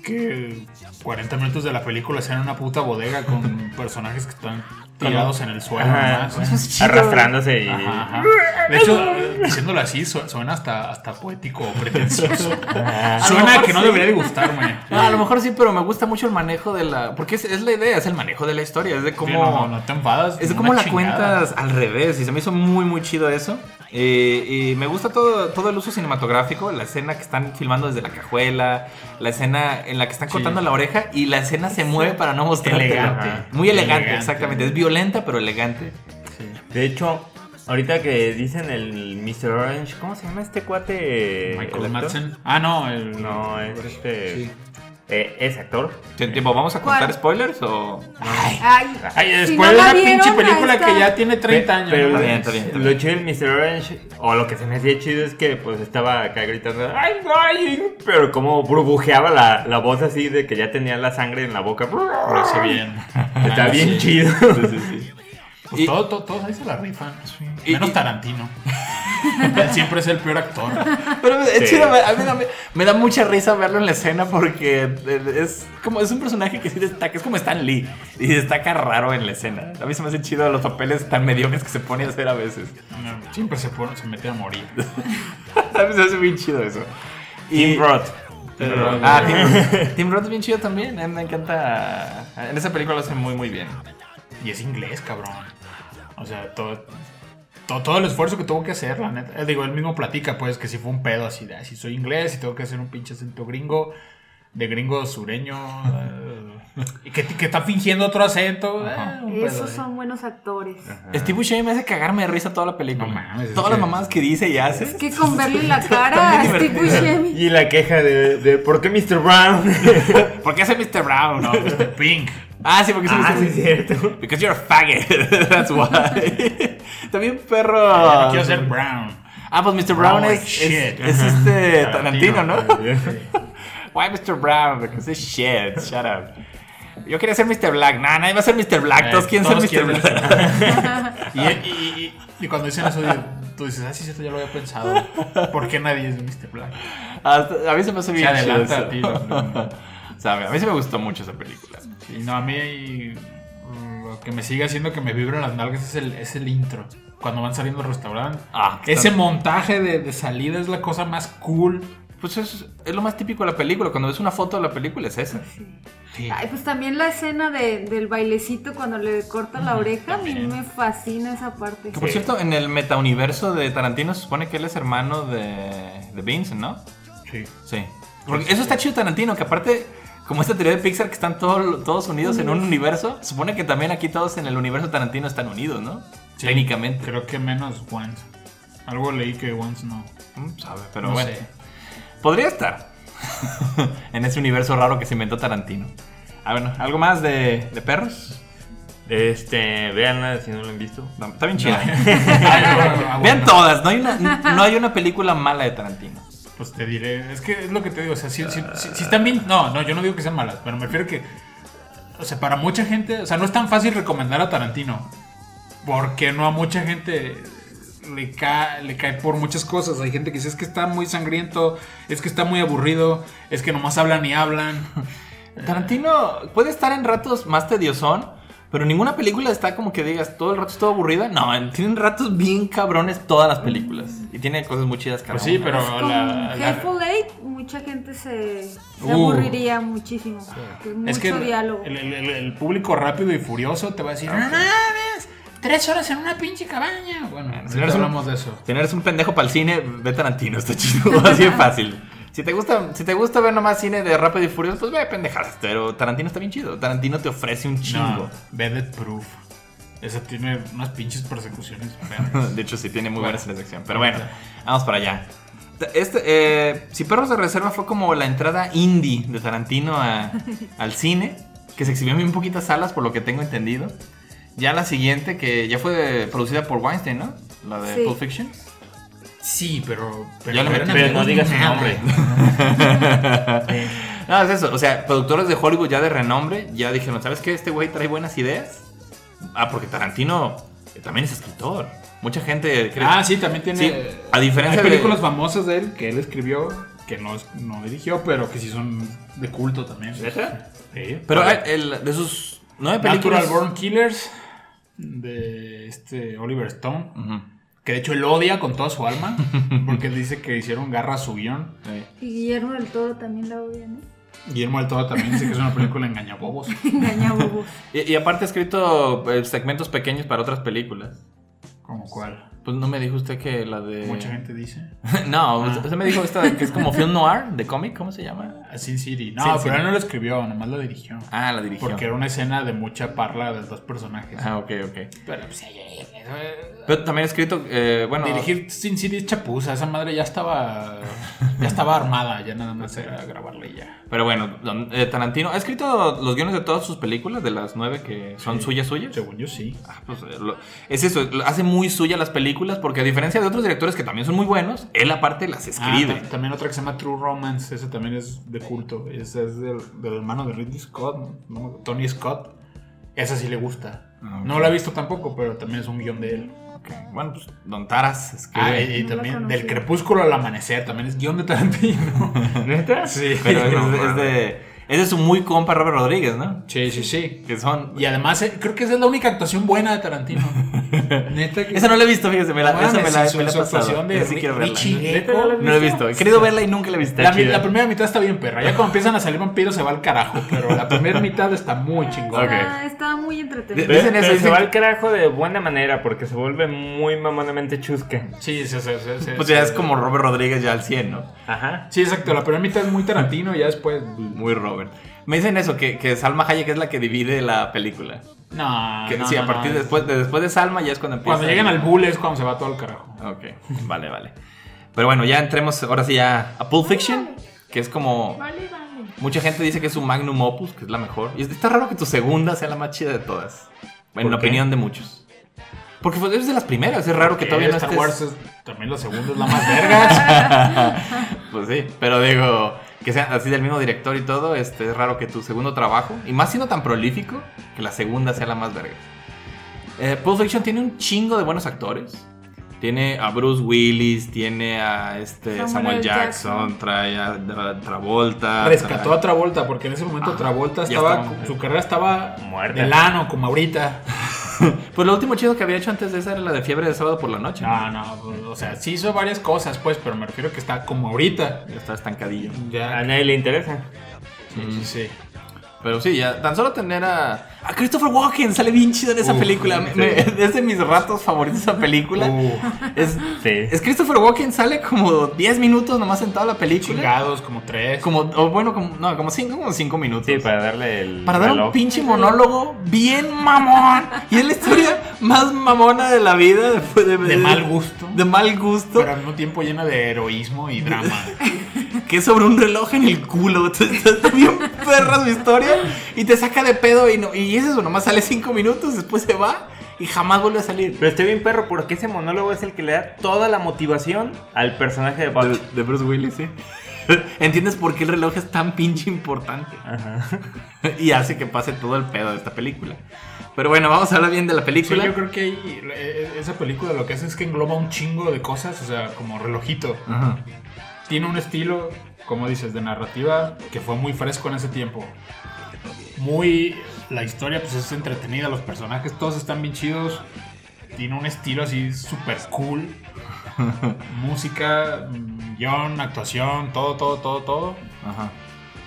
Que 40 minutos de la película sean una puta bodega con personajes que están tirados en el suelo. Ajá, es chido. arrastrándose y. Ajá, ajá. De hecho, diciéndolo así, su- suena hasta, hasta poético o pretencioso. Ah. Suena que no sí. debería de gustarme. No, a lo mejor sí, pero me gusta mucho el manejo de la. Porque es, es la idea, es el manejo de la historia. Es de cómo. no, no, no te enfadas. Es de cómo la chingada. cuentas al revés. Y se me hizo muy, muy chido eso. Eh, y me gusta todo, todo el uso cinematográfico. La escena que están filmando desde la cajuela. La escena en la que están Sí. cortando la oreja. Y la escena se mueve para no mostrar. Elegante. Muy elegante, Elegante. exactamente. Es violenta, pero elegante. De hecho, ahorita que dicen el Mr. Orange, ¿cómo se llama este cuate? Michael? Madsen. Ah, no, el. No, es este. Sí. Eh, es actor. Tiempo, ¿vamos a contar ¿Cuál? spoilers o.? Ay, Ay, si después no de la una pinche película que ya tiene 30 años. Está bien, está bien, está lo chido del Mr. Orange, o lo que se me hacía chido es que pues estaba acá gritando, ¡ay, ay! Pero como burbujeaba la, la voz así de que ya tenía la sangre en la boca. Lo hace bien. Está bien sí. chido. Pues Y- todo, todo, todos ahí se la rifan. Menos y- Tarantino. Siempre es el peor actor. Pero es Sí. chido, a mí me, me da mucha risa verlo en la escena porque es como es un personaje que sí destaca, es como Stan Lee y destaca raro en la escena. A mí se me hace chido los papeles tan mediocres que se pone a hacer a veces. Siempre se, pone, se mete a morir. A mí se me hace bien chido eso. Tim Roth. Pero- Ah, Tim, Tim Roth es bien chido también. A mí me encanta. En esa película lo hace muy, muy bien. Y es inglés, cabrón. O sea, todo, todo, todo el esfuerzo que tuvo que hacer, la neta. Eh, digo, él mismo platica, pues, que si fue un pedo así de, "Ay, si soy inglés y tengo que hacer un pinche acento gringo, de gringo sureño, eh, y que, que está fingiendo otro acento. eh, un Esos son buenos actores. Steve Buscemi me hace cagarme de risa toda la película. No mames, es Todas que- las mamadas que dice y hace. Es que con verle la cara a Steve. Buscemi. Y la queja de, de ¿por qué Mr. Brown? ¿Por qué hace Mr. Brown? No, Mr. Pink. Ah, sí, porque es ah, sí, es cierto. Because you're a faggot. That's why. También perro. No quiero ser Brown. Ah, pues Mr. Brown Brown es, like es, shit. es este Tarantino, ¿no? Why Mr. Brown? Because it's shit. Shut up. Yo quería ser Mr. Black. Nah, nadie va a ser Mr. Black. Todos quieren ser Mr. quieren Black. Y, y, y, y cuando dicen eso, tú dices, ah, sí, cierto, ya lo había pensado. ¿Por qué nadie es Mr. Black? Hasta- a mí se me hace bien Se chido adelanta eso. a ti, no, no. O sea, a mí sí me gustó mucho esa película. Sí, no, a mí mm, lo que me sigue haciendo que me vibran las nalgas es el, es el intro. Cuando van saliendo al restaurante. Ah, Ese está- montaje de, de salida es la cosa más cool. Pues es, es lo más típico de la película. Cuando ves una foto de la película es esa. Sí. Ay, pues también la escena de, del bailecito cuando le corta la oreja, a mí también. me fascina esa parte. Que por cierto, en el metauniverso de Tarantino se supone que él es hermano de, de Vincent, ¿no? Sí. Sí. Porque eso está chido Tarantino, que aparte, como esta teoría de Pixar que están todo- todos unidos en un universo, supone que también aquí todos en el universo Tarantino están unidos, ¿no? Sí, Técnicamente. Creo que menos Once. Algo leí que Once no. Mm, sabe, pero no bueno. sé. Podría estar en ese universo raro que se inventó Tarantino. Ah, bueno, ¿algo más de, de perros? Este, véanla si no lo han visto. No, está bien chida. Ah, Vean todas, no hay, una, no hay una película mala de Tarantino. Pues te diré, es que es lo que te digo, o sea, si, si- si- si están bien, no, no, yo no digo que sean malas, pero me refiero que, o sea, para mucha gente, o sea, no es tan fácil recomendar a Tarantino, porque no a mucha gente le cae, le cae por muchas cosas, hay gente que dice es que está muy sangriento, es que está muy aburrido, es que nomás hablan y hablan, Tarantino puede estar en ratos más tediosón, pero ninguna película está como que digas todo el rato estuvo aburrida. No, tienen ratos bien cabrones todas las películas. Y tiene cosas muy chidas cada pues sí, una. pero Con la, la- Hateful Eight, mucha gente se, se Uh. aburriría muchísimo. Es mucho es que el, diálogo. el- el- el público rápido y furioso te va a decir, no mames, tres horas en una pinche cabaña, bueno, si no un- hablamos de eso. Si no eres un pendejo para el cine, ve Tarantino, está chido, así de fácil. Si te gusta, si te gusta ver nomás cine de Rápido y Furioso, pues ve pendejadas. Pero Tarantino está bien chido. Tarantino te ofrece un chingo. No, Vedette Proof. Esa tiene unas pinches persecuciones. De hecho, sí tiene muy Bueno. buena acción. Pero bueno, vamos para allá. Este, eh, si Perros de Reserva fue como la entrada indie de Tarantino a- al cine, que se exhibió en muy poquitas salas, por lo que tengo entendido. Ya la siguiente, que ya fue producida por Weinstein, ¿no? La de Sí. Pulp Fiction. Sí, pero. pero Ya le eran metí- Pero no digas su nombre. No, es eso. O sea, productores de Hollywood ya de renombre ya dijeron, ¿sabes qué? Este güey trae buenas ideas. Ah, porque Tarantino también es escritor. Mucha gente cree... Ah, sí, también tiene. Sí, a diferencia Hay películas de... famosas de él que él escribió, que no, no dirigió, pero que sí son de culto también. ¿Neta? Sí. Pero el- de sus nueve películas... Natural Born Killers. de este Oliver Stone. Ujú. Que de hecho él odia con toda su alma. Porque él dice que hicieron garra a su guion. Y Guillermo del Toro también la odia, ¿no? Guillermo del Toro también dice que es una película engañabobos. Engaña bobos. Y, y aparte ha escrito eh, segmentos pequeños para otras películas. ¿Como cuál? Pues no me dijo usted que la de. Mucha gente dice. no, usted- usted me dijo esta de que es como film noir de cómic, ¿cómo se llama? A Sin City. No, Sin pero City. él no lo escribió, nomás lo dirigió. Ah, la dirigió. Porque era una escena de mucha parla de dos personajes. Ah, ok, ok. Pero pues, ay, ay, ay, eso- Pero también ha escrito, eh, bueno. Dirigir Sin City es chapuza, esa madre ya estaba ya estaba armada, ya nada más era grabarla y ya. Pero bueno, eh, Tarantino ha escrito los guiones de todas sus películas, de las nueve que son Sí. suyas, suyas. Según yo sí. Ah, pues, eh, lo- es eso, hace muy suya las películas porque a diferencia de otros directores que también son muy buenos, él aparte las escribe. Ah, ta- también otra que se llama True Romance, ese también es de culto, ese es del, del hermano de Ridley Scott, ¿no? Tony Scott. Esa sí le gusta. Ah. No la he visto tampoco, pero también es un guion de él. Bueno, pues Don Taras escribe. Ah, y, y No lo también del crepúsculo al amanecer, también es guion de Tarantino. ¿Neta? sí, pero es, es de, es de su muy compa Robert Rodríguez, ¿no? sí, sí, sí. Que son... Y además eh, creo que esa es la única actuación buena de Tarantino. Neta que Esa no la he visto, fíjese, me la, No esa me la, su- me la su actuación de sí quiero verla. Richie ¿Neta Gecko. no la No la he visto, he querido verla y nunca la he visto. La, Está primera mitad está bien perra. Ya cuando empiezan a salir vampiros se va al carajo. Pero la primera mitad está muy chingona. Ok. Ah, estaba muy entretenido. De- Dicen eso, se dicen va que- al carajo de buena manera porque se vuelve muy mamonamente chusca. Sí, sí, sí, sí, sí, Pues ya sí. es como Robert Rodríguez ya al 100, ¿no? Ajá. Sí, exacto. La primera mitad es muy Tarantino y ya después. Muy Robert. Me dicen eso, que, que Salma Hayek es la que divide la película. No. Que, no, sí, a no, partir no. de después, de después de Salma ya es cuando empieza. Cuando llegan al bull es cuando se va todo al carajo. Ok, vale, vale. Pero bueno, ya entremos ahora sí ya a Pulp Fiction, que es como... Vale, vale. Mucha gente dice que es su magnum opus, que es la mejor. Y está raro que tu segunda sea la más chida de todas. En ¿Por la qué? opinión de muchos. Porque fue- es de las primeras, es raro que todavía no Star estés... Wars es también la segunda es la más vergas. Pues sí, pero digo, que sea así del mismo director y todo, este, es raro que tu segundo trabajo, y más siendo tan prolífico, que la segunda sea la más verga. Eh, Pulp Fiction tiene un chingo de buenos actores. Tiene a Bruce Willis, tiene a este Samuel. Jackson, Jackson. trae a Tra- Travolta. Rescató trae- a Travolta porque en ese momento Ajá, Travolta estaba. estaba- Su carrera estaba. Muerta. De lano, como ahorita. Pues lo último chido que había hecho antes de esa era la de Fiebre de Sábado por la Noche. No, no, o sea, sí hizo varias cosas, pues, pero me refiero que está como ahorita. Ya está estancadillo. A Ya. nadie le interesa. Sí, sí, sí. Pero sí, ya tan solo tener a, a Christopher Walken, sale bien chido en esa película. Me- sí. me- es de mis ratos favoritos esa película. Uh, Es, Sí. es Christopher Walken, sale como 10 minutos nomás sentado en la película. chingados, como tres. Como, o bueno, como, no, como 5 como cinco minutos. Sí, para darle el. Para dar un pinche monólogo bien mamón. Y es la historia más mamona de la vida. después de, De mal gusto. De mal gusto. Pero al mismo tiempo llena de heroísmo y drama. que es sobre un reloj en el culo. Entonces, Está bien perra su historia y te saca de pedo y, no, y es eso, nomás sale cinco minutos, después se va y jamás vuelve a salir. Pero estoy bien perro porque ese monólogo es el que le da toda la motivación al personaje de. De, de Bruce Willis, sí. ¿Entiendes por qué el reloj es tan pinche importante? Ajá. y hace que pase todo el pedo de esta película. Pero bueno, vamos a hablar bien de la Sí, película. yo creo que ahí, eh, esa película lo que hace es que engloba un chingo de cosas, o sea, como relojito. Ajá. Tiene un estilo, como dices, de narrativa que fue muy fresco en ese tiempo. Muy. La historia, pues es entretenida, los personajes todos están bien chidos. Tiene un estilo así súper cool. Música, guion, actuación, todo, todo, todo, todo. Ajá.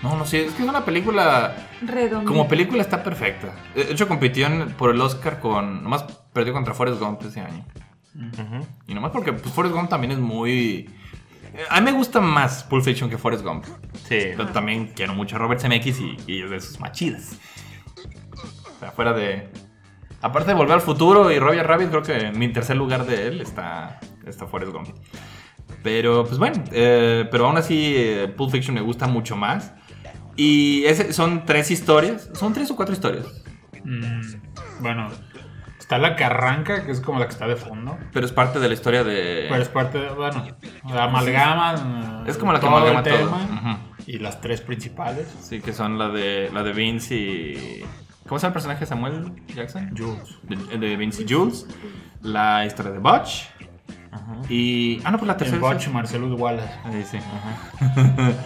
No, no sé, es que es una película. Redondo. Como película está perfecta. De hecho, compitió en- por el Oscar con. Nomás perdió contra Forrest Gump ese año. Ujú. Y nomás porque pues, Forrest Gump también es muy. A mí me gusta más Pulp Fiction que Forrest Gump. Sí. Pero también quiero mucho a Robert Zemeckis y, y es de sus más chidas. O sea, fuera de. Aparte de Volver al Futuro y Roger Rabbit, creo que mi tercer lugar de él está, está Forrest Gump. Pero, pues bueno, eh, pero aún así eh, Pulp Fiction me gusta mucho más. Y ese- son tres historias. ¿Son tres o cuatro historias? Mm, bueno, está la que arranca, que es como la que está de fondo. Pero es parte de la historia de... Pero es parte de, bueno, la amalgama. Es como la que todo amalgama todo. Y las tres principales. Sí, que son la de, la de Vince y... ¿Cómo llama el personaje de Samuel Jackson? Jules. De, de Jules. La historia de Butch. Y... Ah, no, pues la El tercera... Butch Marcelus Wallace. Ahí sí.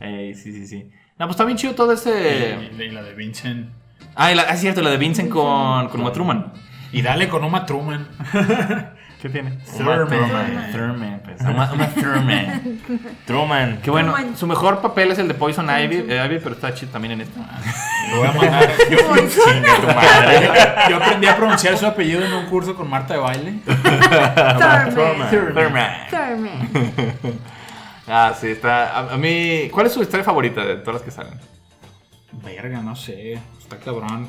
Eh, sí, sí, sí. No, pues está bien chido todo ese... Y, y la de Vincent. Ah, y la- ah, es cierto, la de Vincent con, con Uma Truman. Y dale con Uma Truman. ¿Qué tiene? Uma Thurman. Thurman. Thurman, pues. Uma, Uma Thurman. Truman. Qué bueno. Thurman. Su mejor papel es el de Poison Ivy, eh, Ivy, pero está chido también en esto. Lo voy a mandar. Yo, Chinga tu madre. yo aprendí a pronunciar su apellido en un curso con Marta de baile. Thurman. Thurman. Thurman. Ah, sí, está. A, a mí. ¿Cuál es su historia favorita de todas las que salen? Verga, no sé. Está cabrón.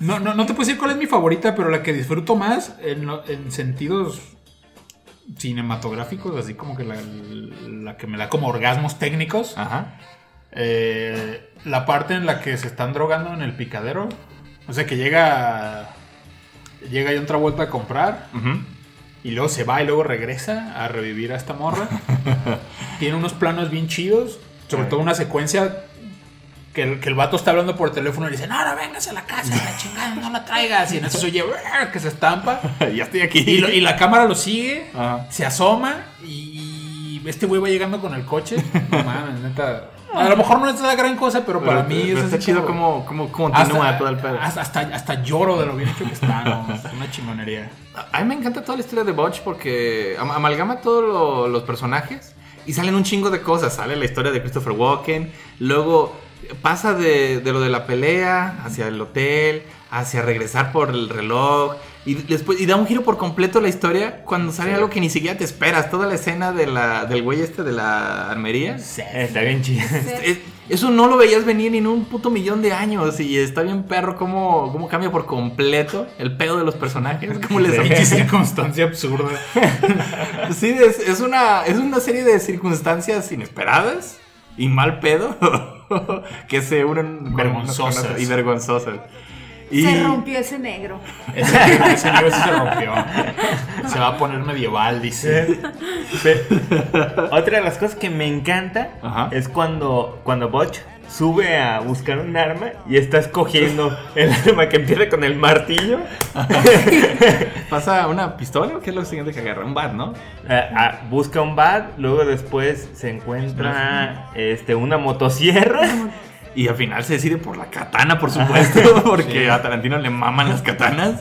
No, no, no te puedo decir cuál es mi favorita, pero la que disfruto más en, sentidos cinematográficos, así como que la, la que me da como orgasmos técnicos. Ajá. Eh, la parte en la que se están drogando en el picadero. O sea, que llega. Llega y otra vuelta a comprar. Y luego se va y luego regresa a revivir a esta morra. Tiene unos planos bien chidos. Sobre todo una secuencia que el, que el vato está hablando por teléfono y le dice, no, no vengas a la casa, la chingada, no la traigas. Y en eso se oye que se estampa. ya estoy aquí. Y, lo- y la cámara lo sigue, Ajá. se asoma y este güey va llegando con el coche. No mames, neta. A lo mejor no es la gran cosa, pero para mí Pero es está chido como- cómo continúa hasta, todo el pedo. hasta, hasta, hasta lloro de lo bien hecho que está, ¿no? Es una chingonería. A mí me encanta toda la historia de Butch porque am- amalgama todos lo- los personajes y salen un chingo de cosas. Sale la historia de Christopher Walken, luego pasa de, de lo de la pelea hacia el hotel, hacia regresar por el reloj y después y da un giro por completo la historia cuando sale algo que ni siquiera te esperas. Toda la escena de la, del güey este de la armería. Eh, Está bien chido. Es- eso no lo veías venir ni en un puto millón de años y está bien perro cómo, cómo cambia por completo el pedo de los personajes, cómo les Pinche circunstancia absurda. Sí, es, es una, es una serie de circunstancias inesperadas y mal pedo que se unen Vergonzosas. con y vergonzosas. Y Se rompió ese negro. Ese, ese libro sí se rompió. Se va a poner medieval, dice. Otra de las cosas que me encanta Ajá. es cuando, cuando Butch sube a buscar un arma y está escogiendo el arma que empieza con el martillo. pasa una pistola, ¿qué es lo siguiente que agarra? Un bat, ¿no? Ah, ah, busca un bat, luego después se encuentra este, una motosierra. Y al final se decide por la katana, por supuesto, porque Sí. a Tarantino le maman las katanas.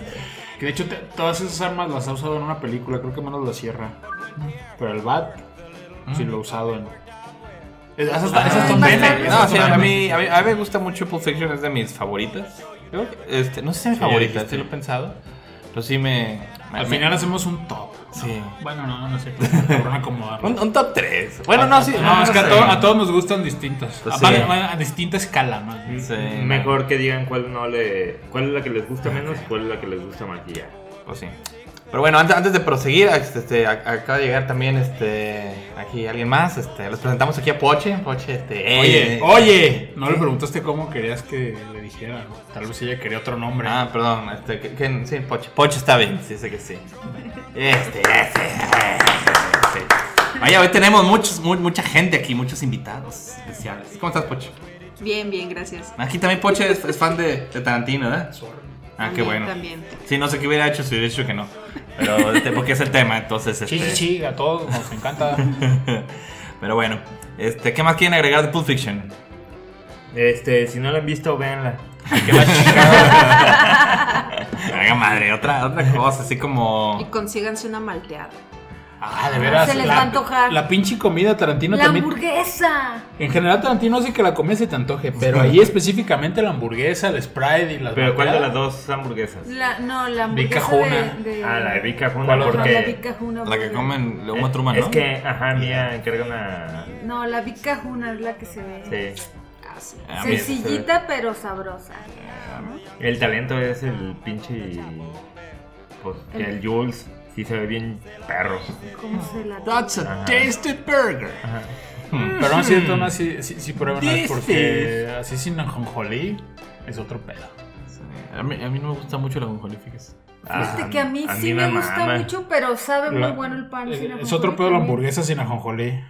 Que de hecho te- todas esas armas las ha usado en una película, creo que menos la sierra. Pero el bat sí lo ha usado en. Esas, esas Ah, son esas No, son sí, a mí, a, mí, a mí me gusta mucho Pulp Fiction, es de mis favoritas. Creo que, este, no sé si es mi Sí, favorita, sí lo he pensado. Pero sí me. me- Al me- final hacemos un top. Sí. Bueno, no, no sé. Un, un top 3. Bueno, no, sí. No, es que a, to- a todos nos gustan distintas. Pues a, sí. a- a distinta escala, más. Sí, Mejor que digan cuál no le, cuál es la que les gusta menos, cuál es la que les gusta maquillar. Pues sí. Pero bueno, antes, antes de proseguir, este, ac- acaba de llegar también este, aquí alguien más. Este, les presentamos aquí a Poche. Poche, este. Oye, eh, oye, no le preguntaste cómo querías que le dijera. Tal vez ella quería otro nombre. Ah, perdón. Este, que, que- sí, Poche. Poche está bien, sí, sé que sí. Este, este. sí. Oye, hoy tenemos muchos, mu- mucha gente aquí, muchos invitados especiales. ¿Cómo estás, Poche? Bien, bien, gracias. Aquí también Poche es, es fan de, de Tarantino, ¿verdad? Ah, qué bueno. También. Sí, no sé qué hubiera hecho si hubiera dicho que no. Pero este, porque es el tema, entonces. Sí, Este, sí, sí, a todos nos encanta. Pero bueno, este, ¿qué más quieren agregar de Pulp Fiction? Este, si no la han visto, véanla. Que la chingada. Haga madre, otra, otra cosa, así como. Y consíganse una malteada. Ah, de veras. Se les la, va a antojar. La pinche comida Tarantino La también. hamburguesa. En general Tarantino hace que la comida se te antoje, pero ahí específicamente la hamburguesa, el Sprite y las Pero ¿cuál de las dos hamburguesas? La, no, la hamburguesa Juna. de, de- Ah, la de Vica Juna, ¿Cuál otra? No, la porque... Vica Juna. La que comen Uma Eh, Truman, ¿no? Es que, ajá, mía encarga una... No, la Vica Juna es la que se ve. Sí. Así. A mí- Sencillita pero sabrosa. El talento es el pinche... Pues, el Jules sí se ve bien perro. ¿Cómo se la That's a Ajá. tasty burger. Ajá. Pero no es cierto, no, sí, sí, sí pruébenlas This porque así sin ajonjolí es otro pedo. A mí, a mí no me gusta mucho la ajonjolí, fíjese. Fíjate Ah, que a mí sí me, gusta mama. mucho, pero sabe muy bueno el pan. es, sin es otro pedo la hamburguesa sin ajonjolí.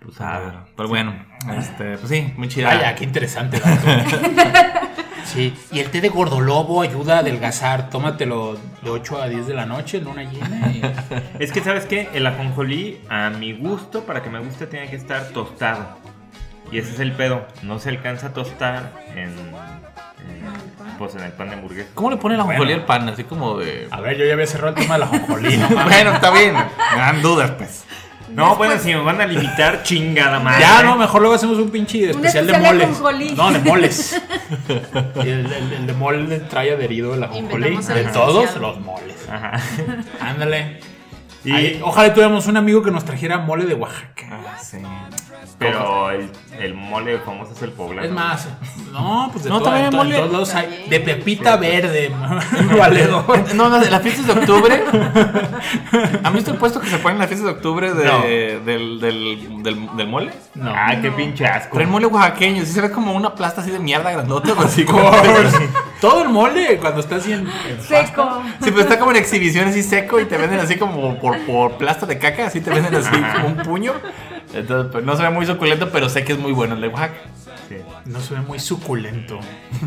Pues a ver. Pero bueno, este, pues sí, muy chida. Vaya, qué interesante. Sí, y el té de gordolobo ayuda a adelgazar. Tómatelo de 8 a 10 de la noche en una llena. y- Es que, ¿sabes qué? El ajonjolí, a mi gusto, para que me guste, tiene que estar tostado. Y ese es el pedo. No se alcanza a tostar en... en- Pues en el pan de hamburguesa. ¿Cómo le pone la Bueno. ajonjolí al pan? Así como de. A ver, yo ya había cerrado el tema de la jonjolí, no bueno, está bien. Me dan dudas, pues. No, bueno, si me van a limitar, chingada madre. Ya, no, mejor luego hacemos un pinche especial de especial de moles. No, de moles. Y el, el- el de mole trae adherido el ajonjolí. De todos los moles. Ajá. Ándale. Y- Ahí, ojalá tuviéramos un amigo que nos trajera mole de Oaxaca. Ah, sí. Pero el, el mole famoso es el poblano. Es más, no, pues de, No, todo- también mole. todos lados hay. De pepita verde, valedor. No, no, de las fiestas de octubre. ¿Han visto el puesto que se pone en las fiestas de octubre de- No. del, del, del, del mole? No. Ah, qué pinche asco. Pero el mole oaxaqueño, sí se ve como una plasta así de mierda grandota, pues, así como. Todo el mole cuando está así en, en Seco. Sí, pero está como en exhibición así seco y te venden así como por, por plasta de caca, así te venden así como un puño. Entonces, pues, no se ve muy suculento, pero sé que es muy bueno el de Oaxaca. Sí. No se ve muy suculento.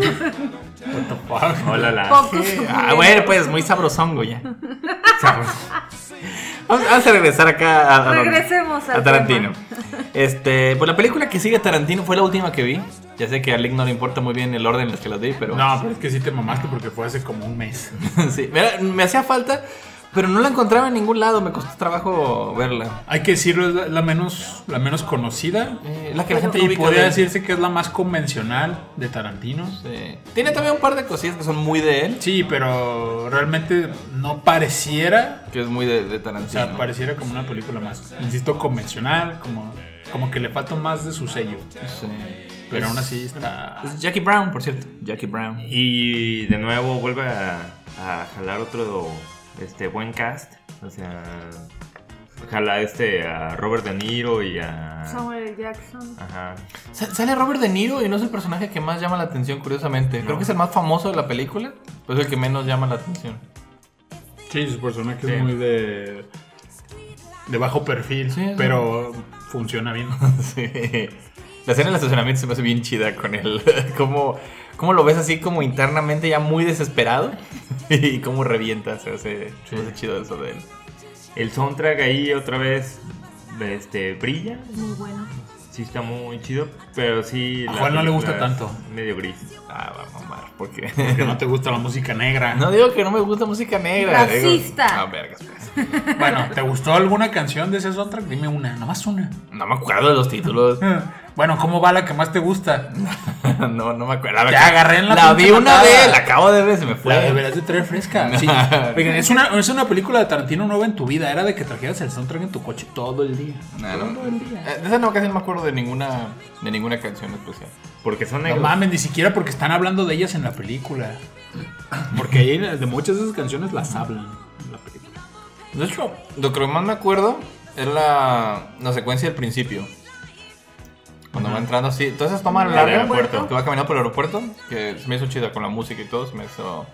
What the fuck? Hola, la. Poco Ah, bueno, pues muy sabrosongo ya. Vamos, vamos a regresar acá a, a- Regresemos al a Tarantino. Este, pues la película que sigue Tarantino fue la última que vi. Ya sé que a Lick no le importa muy bien el orden en el que las vi, pero No, pero es que sí te mamaste porque fue hace como un mes. sí, me hacía falta, pero no la encontraba en ningún lado. Me costó trabajo verla. Hay que decirlo, es la, la menos, la menos conocida. Eh, la que la gente no Y ubica podría de decirse que es la más convencional de Tarantino. Sí. Tiene también un par de cosillas que son muy de él, Sí, pero realmente no pareciera. que es muy de, de O Tarantino. sea, pareciera como una película más, insisto, convencional, como, como que le falta más de su sello. Sí. Pero Es- aún así está. Es Jackie Brown, por cierto. Jackie Brown. Y de nuevo vuelve a, a jalar otro este buen cast. O sea, jala este a Robert De Niro y a. Samuel. Jackson. Ajá. Sa- Sale Robert De Niro y no es el personaje que más llama la atención, curiosamente. Creo que es el más famoso de la película, pero es el que menos llama la atención. Sí, su personaje Sí. es muy de. de bajo perfil, Sí, sí. pero funciona bien. Sí. La escena del estacionamiento se me hace bien chida con él. Como, como lo ves así como internamente ya muy desesperado y cómo revienta. Se hace, se me hace chido eso de él. El soundtrack ahí otra vez este, brilla. Muy bueno. Sí está muy chido, pero sí... A Juan no le gusta tanto. Medio gris. Ah, va a mamar, porque Que no te gusta la música negra. No digo que no me gusta música negra. digo- Racista. Ah, vergas, pues. Bueno, ¿te gustó alguna canción de ese soundtrack? Dime una, nomás una. No me acuerdo de los títulos. Bueno, ¿cómo va la que más te gusta? no, no me acuerdo. Te agarré en la La vi una patada. vez, la acabo de ver, se me fue. La deberías de traer fresca. Sí. Oigan, es una, es una película de Tarantino nueva en tu vida. Era de que trajeras el soundtrack en tu coche todo el día. No, no, no. Eh, De esa no, casi no me acuerdo de ninguna, de ninguna canción especial. Porque son No negros. mames, ni siquiera porque están hablando de ellas en la película. Porque ahí de muchas de esas canciones las hablan la. De hecho, lo que más me acuerdo es la, la secuencia del principio. Cuando va entrando así, todas esas tomas En el aeropuerto. que va caminando por el aeropuerto, que se me hizo chida con la música y todo, se me hizo...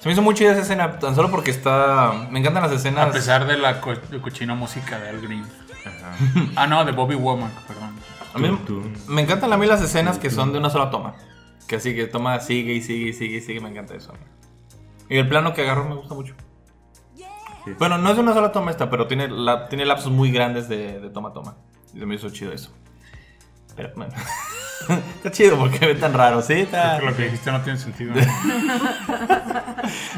Se me hizo muy chida esa escena, tan solo porque está... Me encantan las escenas... A pesar de la co- de cochina música de Al Green. Ajá. Ah, no, de Bobby Womack, perdón. A mí, me encantan a mí las escenas que son de una sola toma. Que así que toma, sigue y sigue y sigue y sigue, me encanta eso. Y el plano que agarró me gusta mucho. Sí. Bueno, no es de una sola toma esta, pero tiene, la, tiene lapsos muy grandes de, de toma a toma. Y se me hizo chido eso. Pero, bueno. está chido porque ve tan raro, ¿sí? Está... Creo que lo que dijiste no tiene sentido.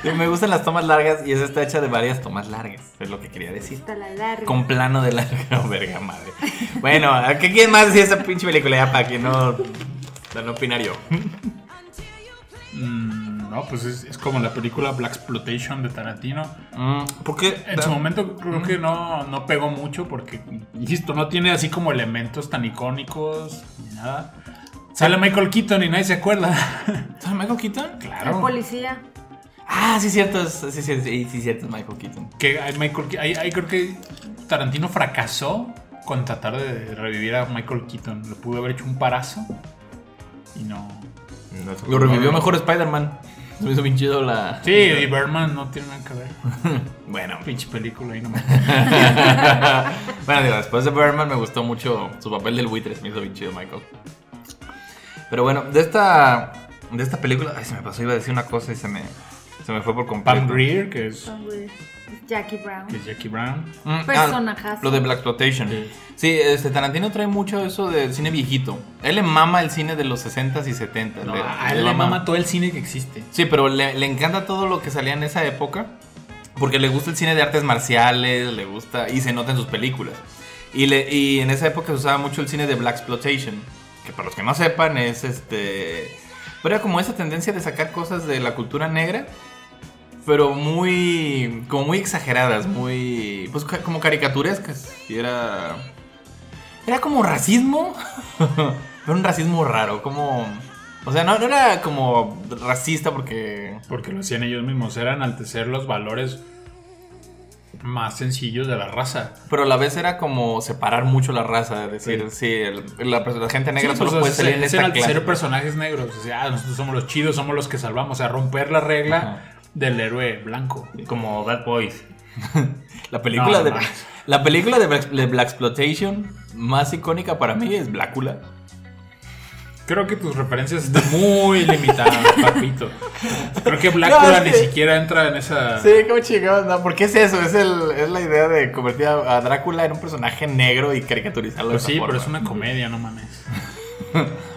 Y Me gustan las tomas largas y esa está hecha de varias tomas largas. Es lo que quería decir. Hasta la larga. Con plano de larga. Oh, verga madre. Bueno, ¿qué quieren más decir esa pinche película ya para que no, para no opinar yo? Mm, no, pues es, es como la película Black Exploitation de Tarantino. Mm, porque En su momento creo que no, no pegó mucho porque, insisto, no tiene así como elementos tan icónicos ni nada. Sale Michael Keaton y nadie se acuerda. ¿Sabe Michael Keaton? El Claro. policía. Ah, sí, cierto. Es, sí, sí, sí, sí, cierto, es Michael Keaton. Que Michael, ahí- ahí creo que Tarantino fracasó con tratar de revivir a Michael Keaton. Le pudo haber hecho un parazo y no. No Lo revivió mejor Spider-Man. Se me hizo bien chido la. Sí, y Birdman no tiene nada que ver. Bueno, Pinche película ahí nomás. bueno, digo, después de Birdman me gustó mucho su papel del buitre. Se me hizo bien chido, Michael. Pero bueno, de esta. De esta película. Ay, se me pasó, iba a decir una cosa y se me. Se me fue por completo. Pam Grier, que es. Jackie Brown. que es Jackie Brown. Mm, ah, Personajazo. lo de Black Exploitation. Sí. Sí, este Tarantino trae mucho eso del cine viejito. Él le mama el cine de los 60s y 70s. No, le- a él le mama- mama todo el cine que existe. Sí, pero le, le encanta todo lo que salía en esa época. Porque le gusta el cine de artes marciales, le gusta. Y se nota en sus películas. Y, le, y en esa época se usaba mucho el cine de Black Exploitation. Que para los que no sepan, es este. Pero era como esa tendencia de sacar cosas de la cultura negra. Pero muy. como muy exageradas, muy. pues como caricaturescas. Y era. Era como racismo. pero un racismo raro, como. O sea, no, no era como racista porque. Porque lo hacían ellos mismos. Era enaltecer los valores más sencillos de la raza. Pero a la vez era como separar mucho la raza. Es decir, sí, el- la, la gente negra Sí, solo pues, puede salir en es esta clase. personajes negros. O sea, ah, nosotros somos los chidos, somos los que salvamos. O sea, romper la regla Ajá. Del héroe blanco. Como Bad Boys. La película, No, de, no. la película de Black, de Black Exploitation más icónica para mí es Blácula. Creo que tus referencias están muy limitadas, papito. Creo que Blácula No, ni siquiera entra en esa. Sí, como chingados, no, porque es eso, es, el, es la idea de convertir a, Drácula en un personaje negro y caricaturizarlo Pues de sí, pero es una comedia, no mames.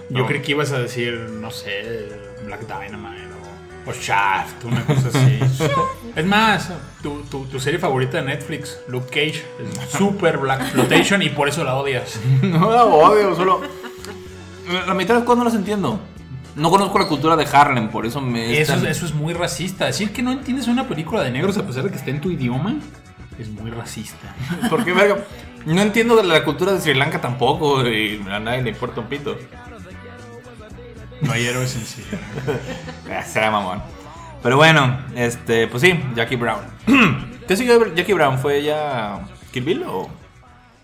Yo No. creí que ibas a decir, no sé, Black Dynamite o, o Shaft, una cosa así. es más, tu, tu, tu serie favorita de Netflix, Luke Cage, es super Black Exploitation y por eso la odias. No la odio, solo. La mitad de las cosas no las entiendo. No conozco la cultura de Harlem, por eso me. Eso, eso es muy racista. Decir que no entiendes una película de negros a pesar de que esté en tu idioma es muy racista. Porque, verga, no entiendo de la cultura de Sri Lanka tampoco y a nadie le importa un pito. No hay héroes en sí. Ah, Será mamón. Pero bueno, este, pues sí, Jackie Brown. ¿Qué siguió de Jackie Brown? ¿Fue ya Kill Bill o...?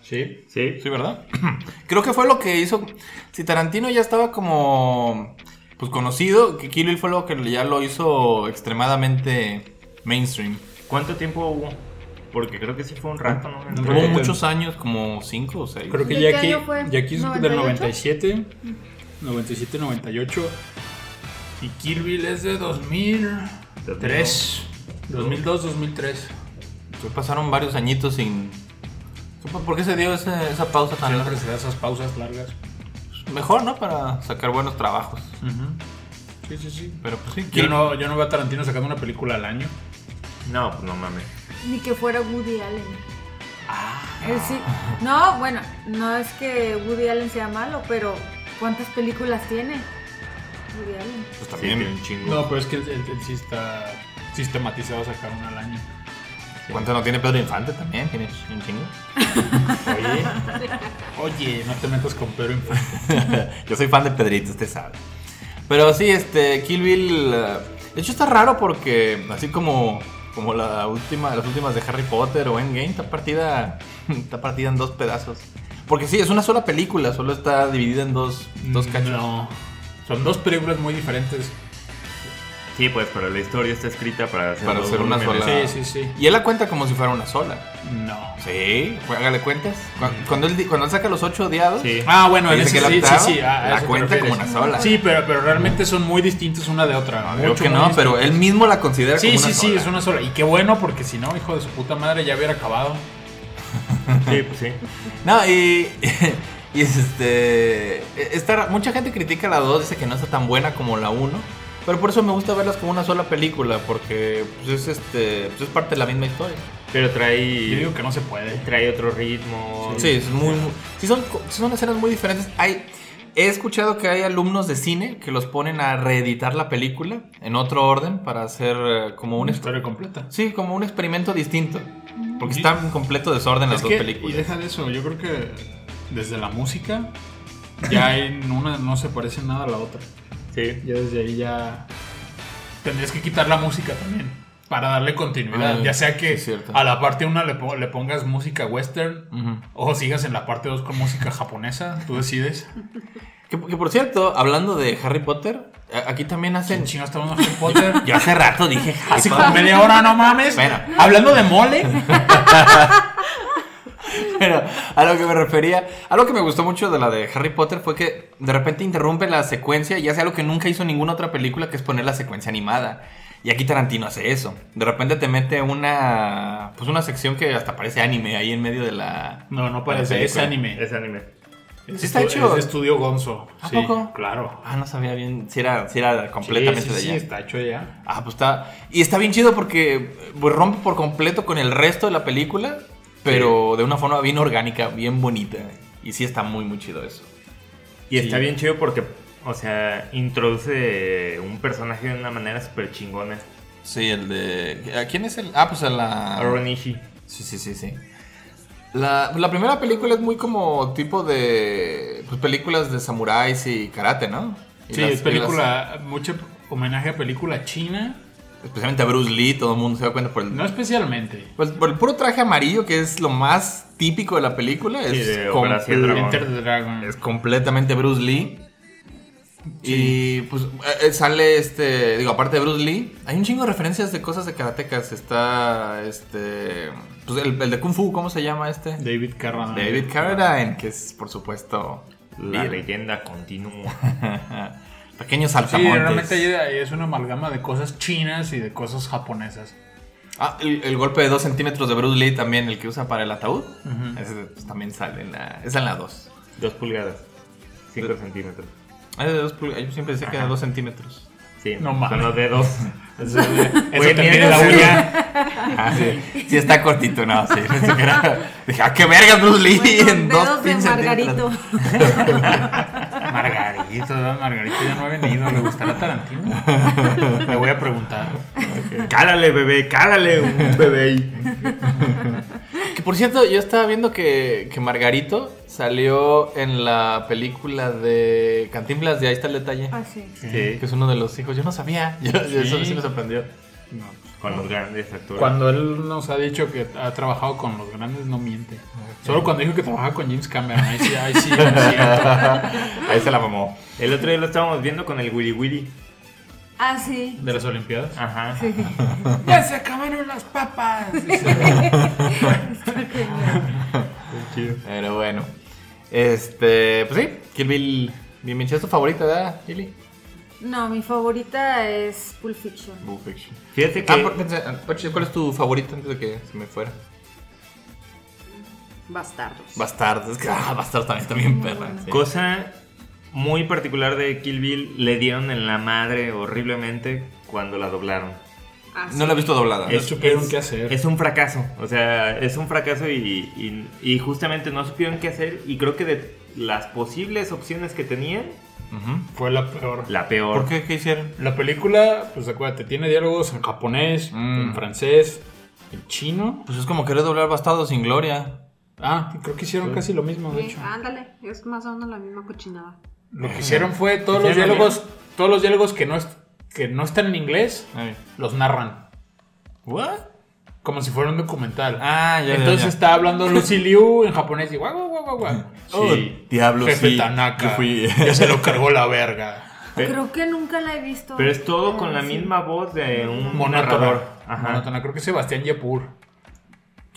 Sí. Sí. Sí, ¿verdad? Creo que fue lo que hizo... Si Tarantino ya estaba como... Pues conocido, que Kill Bill fue lo que ya lo hizo extremadamente mainstream. ¿Cuánto tiempo hubo? Porque creo que sí fue un rato, ¿no? Hubo muchos años, como cinco o seis. Creo que ¿De qué año fue? Jackie es del 98? 97, 97, 98. Y Kill Bill es de 2003. 2002, 2003. Pues pasaron varios añitos sin... ¿Por qué se dio ese- esa pausa tan Siempre larga? se da esas pausas largas. Mejor, ¿no? Para sacar buenos trabajos. Sí, sí, sí. Pero pues sí. Yo no, yo no veo a Tarantino sacando una película al año. No, pues no mames. Ni que fuera Woody Allen. Ah. Él sí. No, bueno, no es que Woody Allen sea malo, pero ¿cuántas películas tiene? Woody Allen. Pues Sí, también. un chingo. No, pero es que él, él- él sí está sistematizado a sacar una al año. ¿Cuánto no tiene Pedro Infante también? Tiene un chingo. Oye, oye, no te metas con Pedro Infante. Yo soy fan de Pedrito, usted sabe. Pero sí, este, Kill Bill. eh, De hecho, está raro porque, así como, como la última, las últimas de Harry Potter o Endgame, está partida, está partida en dos pedazos. Porque sí, es una sola película, solo está dividida en dos, dos cachos. No. Son dos películas muy diferentes. Sí, pues, pero la historia está escrita para hacer, Para hacer una sola. Sí, sí, sí. Y él la cuenta como si fuera una sola. No. Sí, hágale cuentas. Cu- Cuando él, cuando él saca los ocho odiados, Sí. Ah, bueno, la sí, sí, octava sí. a la te cuenta como una sola. Sí, pero, pero realmente son muy distintas una de otra. creo mucho, que no, pero él mismo la considera Sí, como sí, una sí, sola. es una sola. Y qué bueno, porque si no, hijo de su puta madre, ya hubiera acabado. Sí, pues sí. No, y, y es este. Está, mucha gente critica la 2, dice que no está tan buena como la 1. Pero por eso me gusta verlas como una sola película, porque pues, es este pues, es parte de la misma historia. Pero Yo trae. digo que no se puede. Trae otro ritmo. Sí, es muy, muy- sí son, son escenas muy diferentes. Hay, he escuchado que hay alumnos de cine que los ponen a reeditar la película en otro orden para hacer eh, como un Una historia completa. sí, como un experimento distinto, porque Y- están en completo desorden las Es dos que, y películas. deja de eso, yo creo que desde la música, ya en una no se parece nada a la otra. Sí. Ya desde ahí ya tendrías que quitar la música también para darle continuidad. Ah, ya sea que a la parte 1 le, po- le pongas música western o sigas en la parte 2 con música japonesa, tú decides. Que, que por cierto, hablando de Harry Potter, aquí también hacen. ¿Quién chingados está hablando de Harry Potter? Yo hace rato dije Harry Así Potter. como media hora, no mames. Bueno. Hablando de mole. Pero a lo que me refería, algo que me gustó mucho de la de Harry Potter fue que de repente interrumpe la secuencia y hace algo que nunca hizo ninguna otra película, que es poner la secuencia animada. Y aquí Tarantino hace eso. De repente te mete una. Pues una sección que hasta parece anime ahí en medio de la. No, no parece, es anime. Es anime. Es Sí está estu- hecho. Es de estudio Gonzo. ¿A sí, poco? Claro. Ah, no sabía bien. Si era, si era completamente sí, sí, de sí, allá. está hecho ya. Ah, pues está. Y está bien chido porque pues, rompe por completo con el resto de la película, pero de una forma bien orgánica, bien bonita. Y sí está muy, muy chido eso. Y Sí. está bien chido porque, o sea, introduce un personaje de una manera súper chingona. Sí, el de. ¿a ¿Quién es el.? Ah, pues a la. Aaron Ishii. Sí, sí, sí, sí. La, la primera película es muy como tipo de. Pues películas de samuráis y karate, ¿no? Y Sí, las- es película, mucho homenaje a película china. especialmente a Bruce Lee, todo el mundo se da cuenta por el. No especialmente. Pues por el puro traje amarillo, que es lo más típico de la película. Sí, es, de Operación the Dragon. es completamente Bruce Lee. Y pues eh, sale este, digo, aparte de Bruce Lee, hay un chingo de referencias de cosas de karatecas. Está este, pues el, el de Kung Fu, ¿cómo se llama este? David Carradine. David Carradine, que es por supuesto La leyenda continúa. Pequeños Sí, saltamontes. realmente ahí- ahí es una amalgama de cosas chinas y de cosas japonesas. Ah, el, el golpe de 2 centímetros de Bruce Lee también, el que usa para el ataúd. Ese pues, también sale en la. Es en la 2. Dos pulgadas. Cinco centímetros. Ah, de dos pulgadas. Yo siempre decía que era 2 centímetros. Sí, No son mames. los dedos. Eso, mira, la uña. Ah, sí. Sí, está cortito, no, sí. Pensé que era- Dije, ah, qué vergas, Bruce Lee. Bueno, en dos dedos de pinches Margarito. centímetros. Margarito, ¿verdad? Margarito ya no ha venido. ¿Le gustará Tarantino? Le voy a preguntar. Cálale, bebé, cálale, un bebé. Por cierto, yo estaba viendo que, que Margarito salió en la película de Cantinflas, de ahí está el detalle. Ah, sí. Sí, Que es uno de los hijos. Yo no sabía. Yo- yo- Eso Sí. sí me sorprendió. No. con los grandes actores. Cuando él nos ha dicho que ha trabajado con los grandes, no miente. Solo cuando dijo que trabajaba con James Cameron. Ahí sí, ahí sí. Ahí se la mamó. El otro día lo estábamos viendo con el Willy Willy. Ah, sí. De las Olimpiadas. Ajá. ¡Ya se acabaron las papas! Pero bueno. Este, pues sí, Kill Bill. Bien, bien, ¿es tu favorita, verdad, Lili? No, mi favorita es Pulp Fiction. Pulp Fiction. Fíjate que Ah, por- pensé, ah, Pachi, ¿cuál es tu favorita antes de que se me fuera? Bastardos. Bastardos. Es que, ah, Bastardos también está bien perra. sí. cosa muy particular de Kill Bill le dieron en la madre horriblemente cuando la doblaron. Ah, No la he visto doblada. Es- supieron qué hacer. Es un fracaso. O sea, es un fracaso y, y- y justamente no supieron qué hacer. Y creo que de las posibles opciones que tenían, Ujú. Fue la peor. la peor. ¿Por qué? ¿Qué hicieron? La película, pues acuérdate, tiene diálogos en japonés, Mm. en francés, en chino. Pues es como querer doblar Bastardos sin gloria. Ah, creo que hicieron casi lo mismo, de Sí, hecho. ándale, es más o menos la misma cochinada. Lo que hicieron fue todos los diálogos, todos los diálogos que no, es- que no están en inglés, Ay. los narran. ¿What? Como si fuera un documental. Ah, ya, Entonces ya. está hablando Lucy Liu en japonés y guau, guau, guau, guau, guau. Oh, diablo, Jefe sí. Tanaka. Yo fui- Ya se lo cargó la verga. Creo que nunca la he visto. Pero es todo con la sí. misma voz de un Monótona. narrador. Ajá. Monótona. Creo que Sebastián Yapur.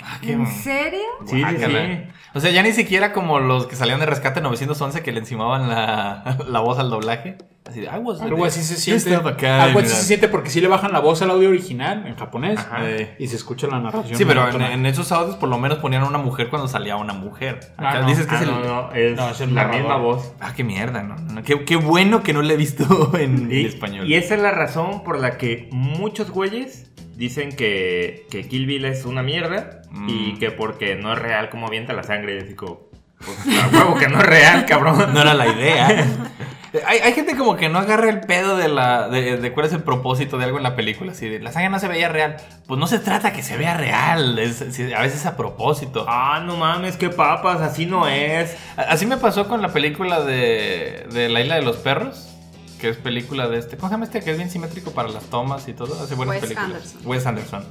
Ah, qué ¿En serio? Sí, sí, Guácala. sí. O sea, ya ni siquiera como los que salían de Rescate 911 que le encimaban la, la voz al doblaje. Así de, was Algo así se siente. acá, Algo así se siente porque sí le bajan la voz al audio original en japonés Ajá. Eh. y se escucha la narración. Sí, pero en, esos audios por lo menos ponían a una mujer cuando salía una mujer. Ah, no. dices que Ah, es el... no, no, es, No, es el la narrador. misma voz. Ah, qué mierda, ¿no? Qué, qué bueno que no le he visto en, Y, español. y esa es la razón por la que muchos güeyes dicen que, que Kill Bill es una mierda Mm. y que porque no es real como avienta la sangre. Y así como, pues, a huevo que no es real, cabrón. No era la idea. hay, hay gente como que no agarra el pedo de, la, de, de cuál es el propósito de algo en la película. De, la sangre no se veía real. Pues no se trata que se vea real. es- a veces es a propósito. Ah, no mames, qué papas, así no es. Así me pasó con la película de, de La Isla de los Perros. Que es película de este. ¿Cómo se llama este? Que es bien simétrico para las tomas y todo. Hace buenas Wes películas. Anderson. Wes Anderson.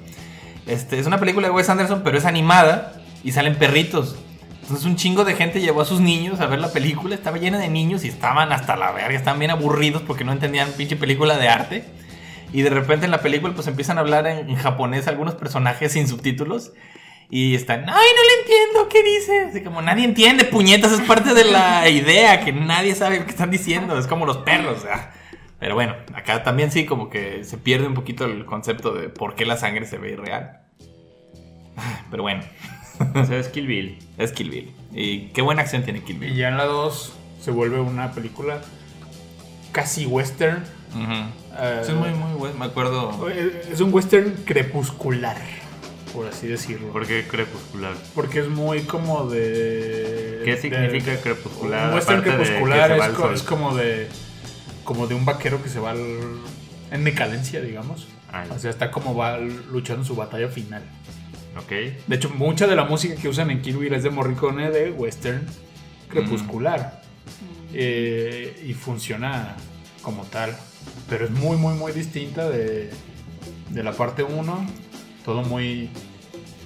Este, es una película de Wes Anderson, pero es animada y salen perritos. Entonces un chingo de gente llevó a sus niños a ver la película. Estaba llena de niños y estaban hasta la verga. Estaban bien aburridos porque no entendían pinche película de arte. Y de repente en la película pues empiezan a hablar en, en japonés algunos personajes sin subtítulos. Y están, ay, no le entiendo, ¿qué dice? Así como nadie entiende, puñetas, es parte de la idea, que nadie sabe lo que están diciendo, es como los perros. ah. Pero bueno, acá también sí, como que se pierde un poquito el concepto de por qué la sangre se ve irreal. Pero bueno, O sea, es Kill Bill. es Kill Bill. Y qué buena acción tiene Kill Y Bill. ya en la 2 se vuelve una película casi western. Eh, es muy, muy bueno. Me acuerdo. Es un western crepuscular, por así decirlo. ¿Por qué crepuscular? Porque es muy como de. ¿Qué de- significa crepuscular? Un western de crepuscular es, co- como de. Como de un vaquero que se va al- en decadencia, digamos. Ah. O sea, está como va luchando su batalla final. Ok. De hecho, mucha de la música que usan en Kill Bill es de Morricone de western crepuscular. Eh, y funciona como tal. Pero es muy, muy, muy distinta de, de la parte 1. Todo muy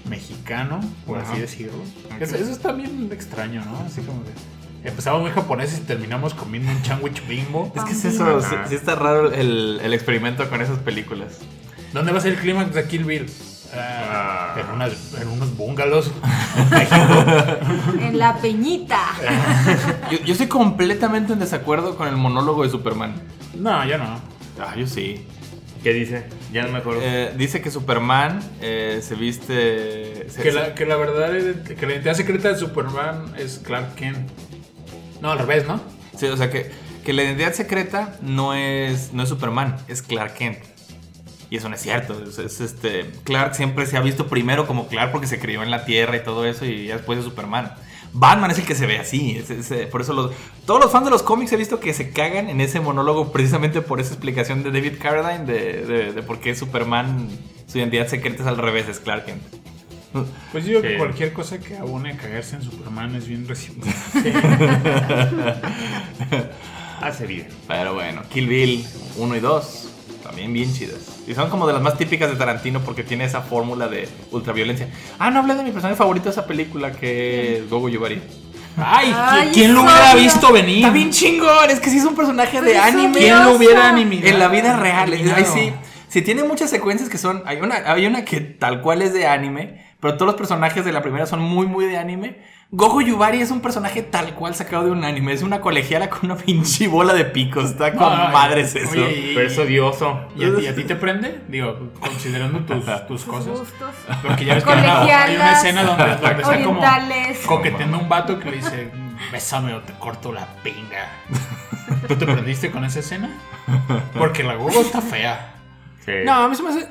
mexicano, por Ajá. así decirlo. Eso, eso está bien extraño, ¿no? Así como que empezamos muy japoneses y terminamos comiendo un sándwich bimbo. Es que es eso, sí, está raro el, el experimento con esas películas. ¿Dónde va a ser el clímax de Kill Bill? Ah. en, unas- en unos bungalows. En la peñita. Yo, yo estoy completamente en desacuerdo con el monólogo de Superman. no, ya no. Ah, yo sí. ¿Qué dice? Ya no me acuerdo. Eh, dice que Superman eh, se viste. se- Que la, que la verdad, es que la identidad secreta de Superman es Clark Kent. No, al revés, ¿no? sí, o sea que, que la identidad secreta no es, no es Superman, es Clark Kent. Y eso no es cierto. Es, es, este, Clark siempre se ha visto primero como Clark porque se crió en la Tierra y todo eso, y ya después es Superman. Batman es el que se ve así. es- es, eh, por eso los, todos los fans de los cómics he visto que se cagan en ese monólogo precisamente por esa explicación de David Carradine de, de- de por qué Superman, su identidad secreta es al revés, es Clark Kent. Pues yo digo que Sí. cualquier cosa que abone a cagarse en Superman es bien recibido. Hace bien. Pero bueno, Kill Bill 1 y 2, también bien chidas. Y son como de las más típicas de Tarantino porque tiene esa fórmula de ultraviolencia. Ah, no hablé de mi personaje favorito de esa película que es Gogo Yubari. Ay, Ay, ¿qui- ¿quién lo hubiera obvio. visto venir? Está bien chingón, es que sí es un personaje de anime. ¿Quién lo hubiera animado? En la vida real, ahí sí. Sí, tiene muchas secuencias que son. Hay una, hay una que tal cual es de anime, pero todos los personajes de la primera son muy, muy de anime. Gojo Yubari es un personaje tal cual sacado de un anime. Es una colegiala con una pinche bola de picos. Está con Ay, madres eso. oye, y- Pero es odioso. ¿Y a, ti, a ti te prende? Digo, considerando tus, tus cosas. gustos. Porque ya ves que hay una, hay una Colegialas, escena donde, donde está como coqueteando a un vato que le dice, bésame o te corto la pinga. ¿Tú te prendiste con esa escena? Porque la gogo está fea. Sí. No, a mí se me hace.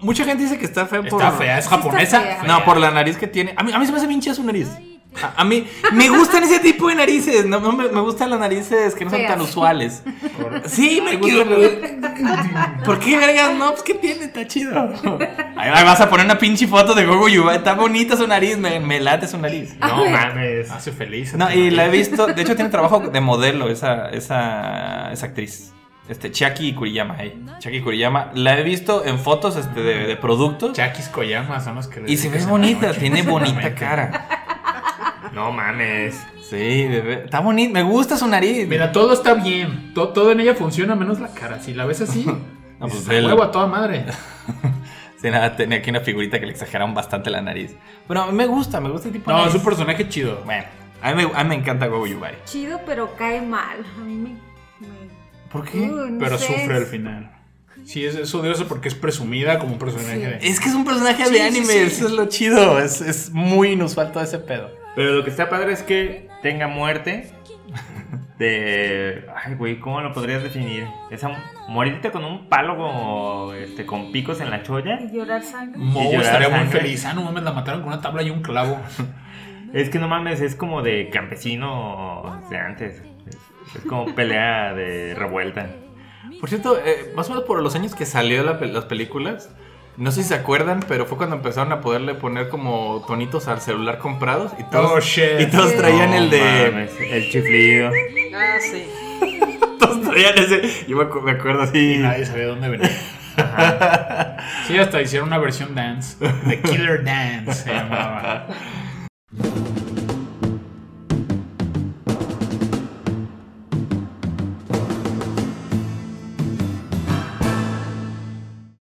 Mucha gente dice que está fea por. Está fea, es está japonesa. fea. No, por la nariz que tiene. A mí, a mí se me hace pinche su nariz. A, a mí me gustan ese tipo de narices. No, no, me, me gustan las narices que no son Feas. tan usuales. Sí, me gustan. ¿Por qué? No, pues ¿qué tiene? Está chido. Ahí ahí vas a poner una pinche foto de Gogo Yuba. Está bonita su nariz. Me, me late su nariz. No Ay. mames. Hace feliz. No, y la he visto. De hecho, tiene trabajo de modelo esa, esa, esa actriz. Este, Chiaki Kuriyama, hey. Chiaki Kuriyama. La he visto en fotos este, de, de productos. Chakis Koyama son los que le Y se ve bonita, tiene bonita cara. No mames. Sí, bebé. Está bonita, me gusta su nariz. Mira, todo está bien. To- Todo, en ella funciona menos la cara. Si la ves así, No, pues velo. "A huevo a toda madre. Sí, nada, tenía aquí una figurita que le exageraron bastante la nariz. Pero me gusta, me gusta el tipo de No, nariz. es un personaje chido. Bueno, a mí me, a mí me encanta Gogo Yubari. Chido, pero cae mal. A mí me. me- ¿Por qué? Uy, no Pero sé, sufre al final. Sí, es, es odioso porque es presumida como un personaje Sí. de. Es que es un personaje Sí, de sí, anime, sí. eso es lo chido. Es, es muy inusual todo ese pedo. Pero lo que está padre es que tenga muerte de... Ay, güey, ¿cómo lo podrías definir? Esa morirte con un palo como, este, con picos en la cholla. Y llorar sangre. Mo Y llorar estaría muy sangre. feliz. Ah, no mames, la mataron con una tabla y un clavo. Es que no mames, es como de campesino de antes. Es, es como pelea de revuelta. Por cierto, eh, más o menos por los años que salió la las películas, no sé si se acuerdan, pero fue cuando empezaron a poderle poner como tonitos al celular comprados y todos, Oh, shit. y todos traían el de... mames, el chiflido. Ah, sí. Todos traían ese... Yo me acuerdo así... Y nadie sabía dónde venía. Sí, hasta hicieron una versión dance. The Killer Dance se llamaba.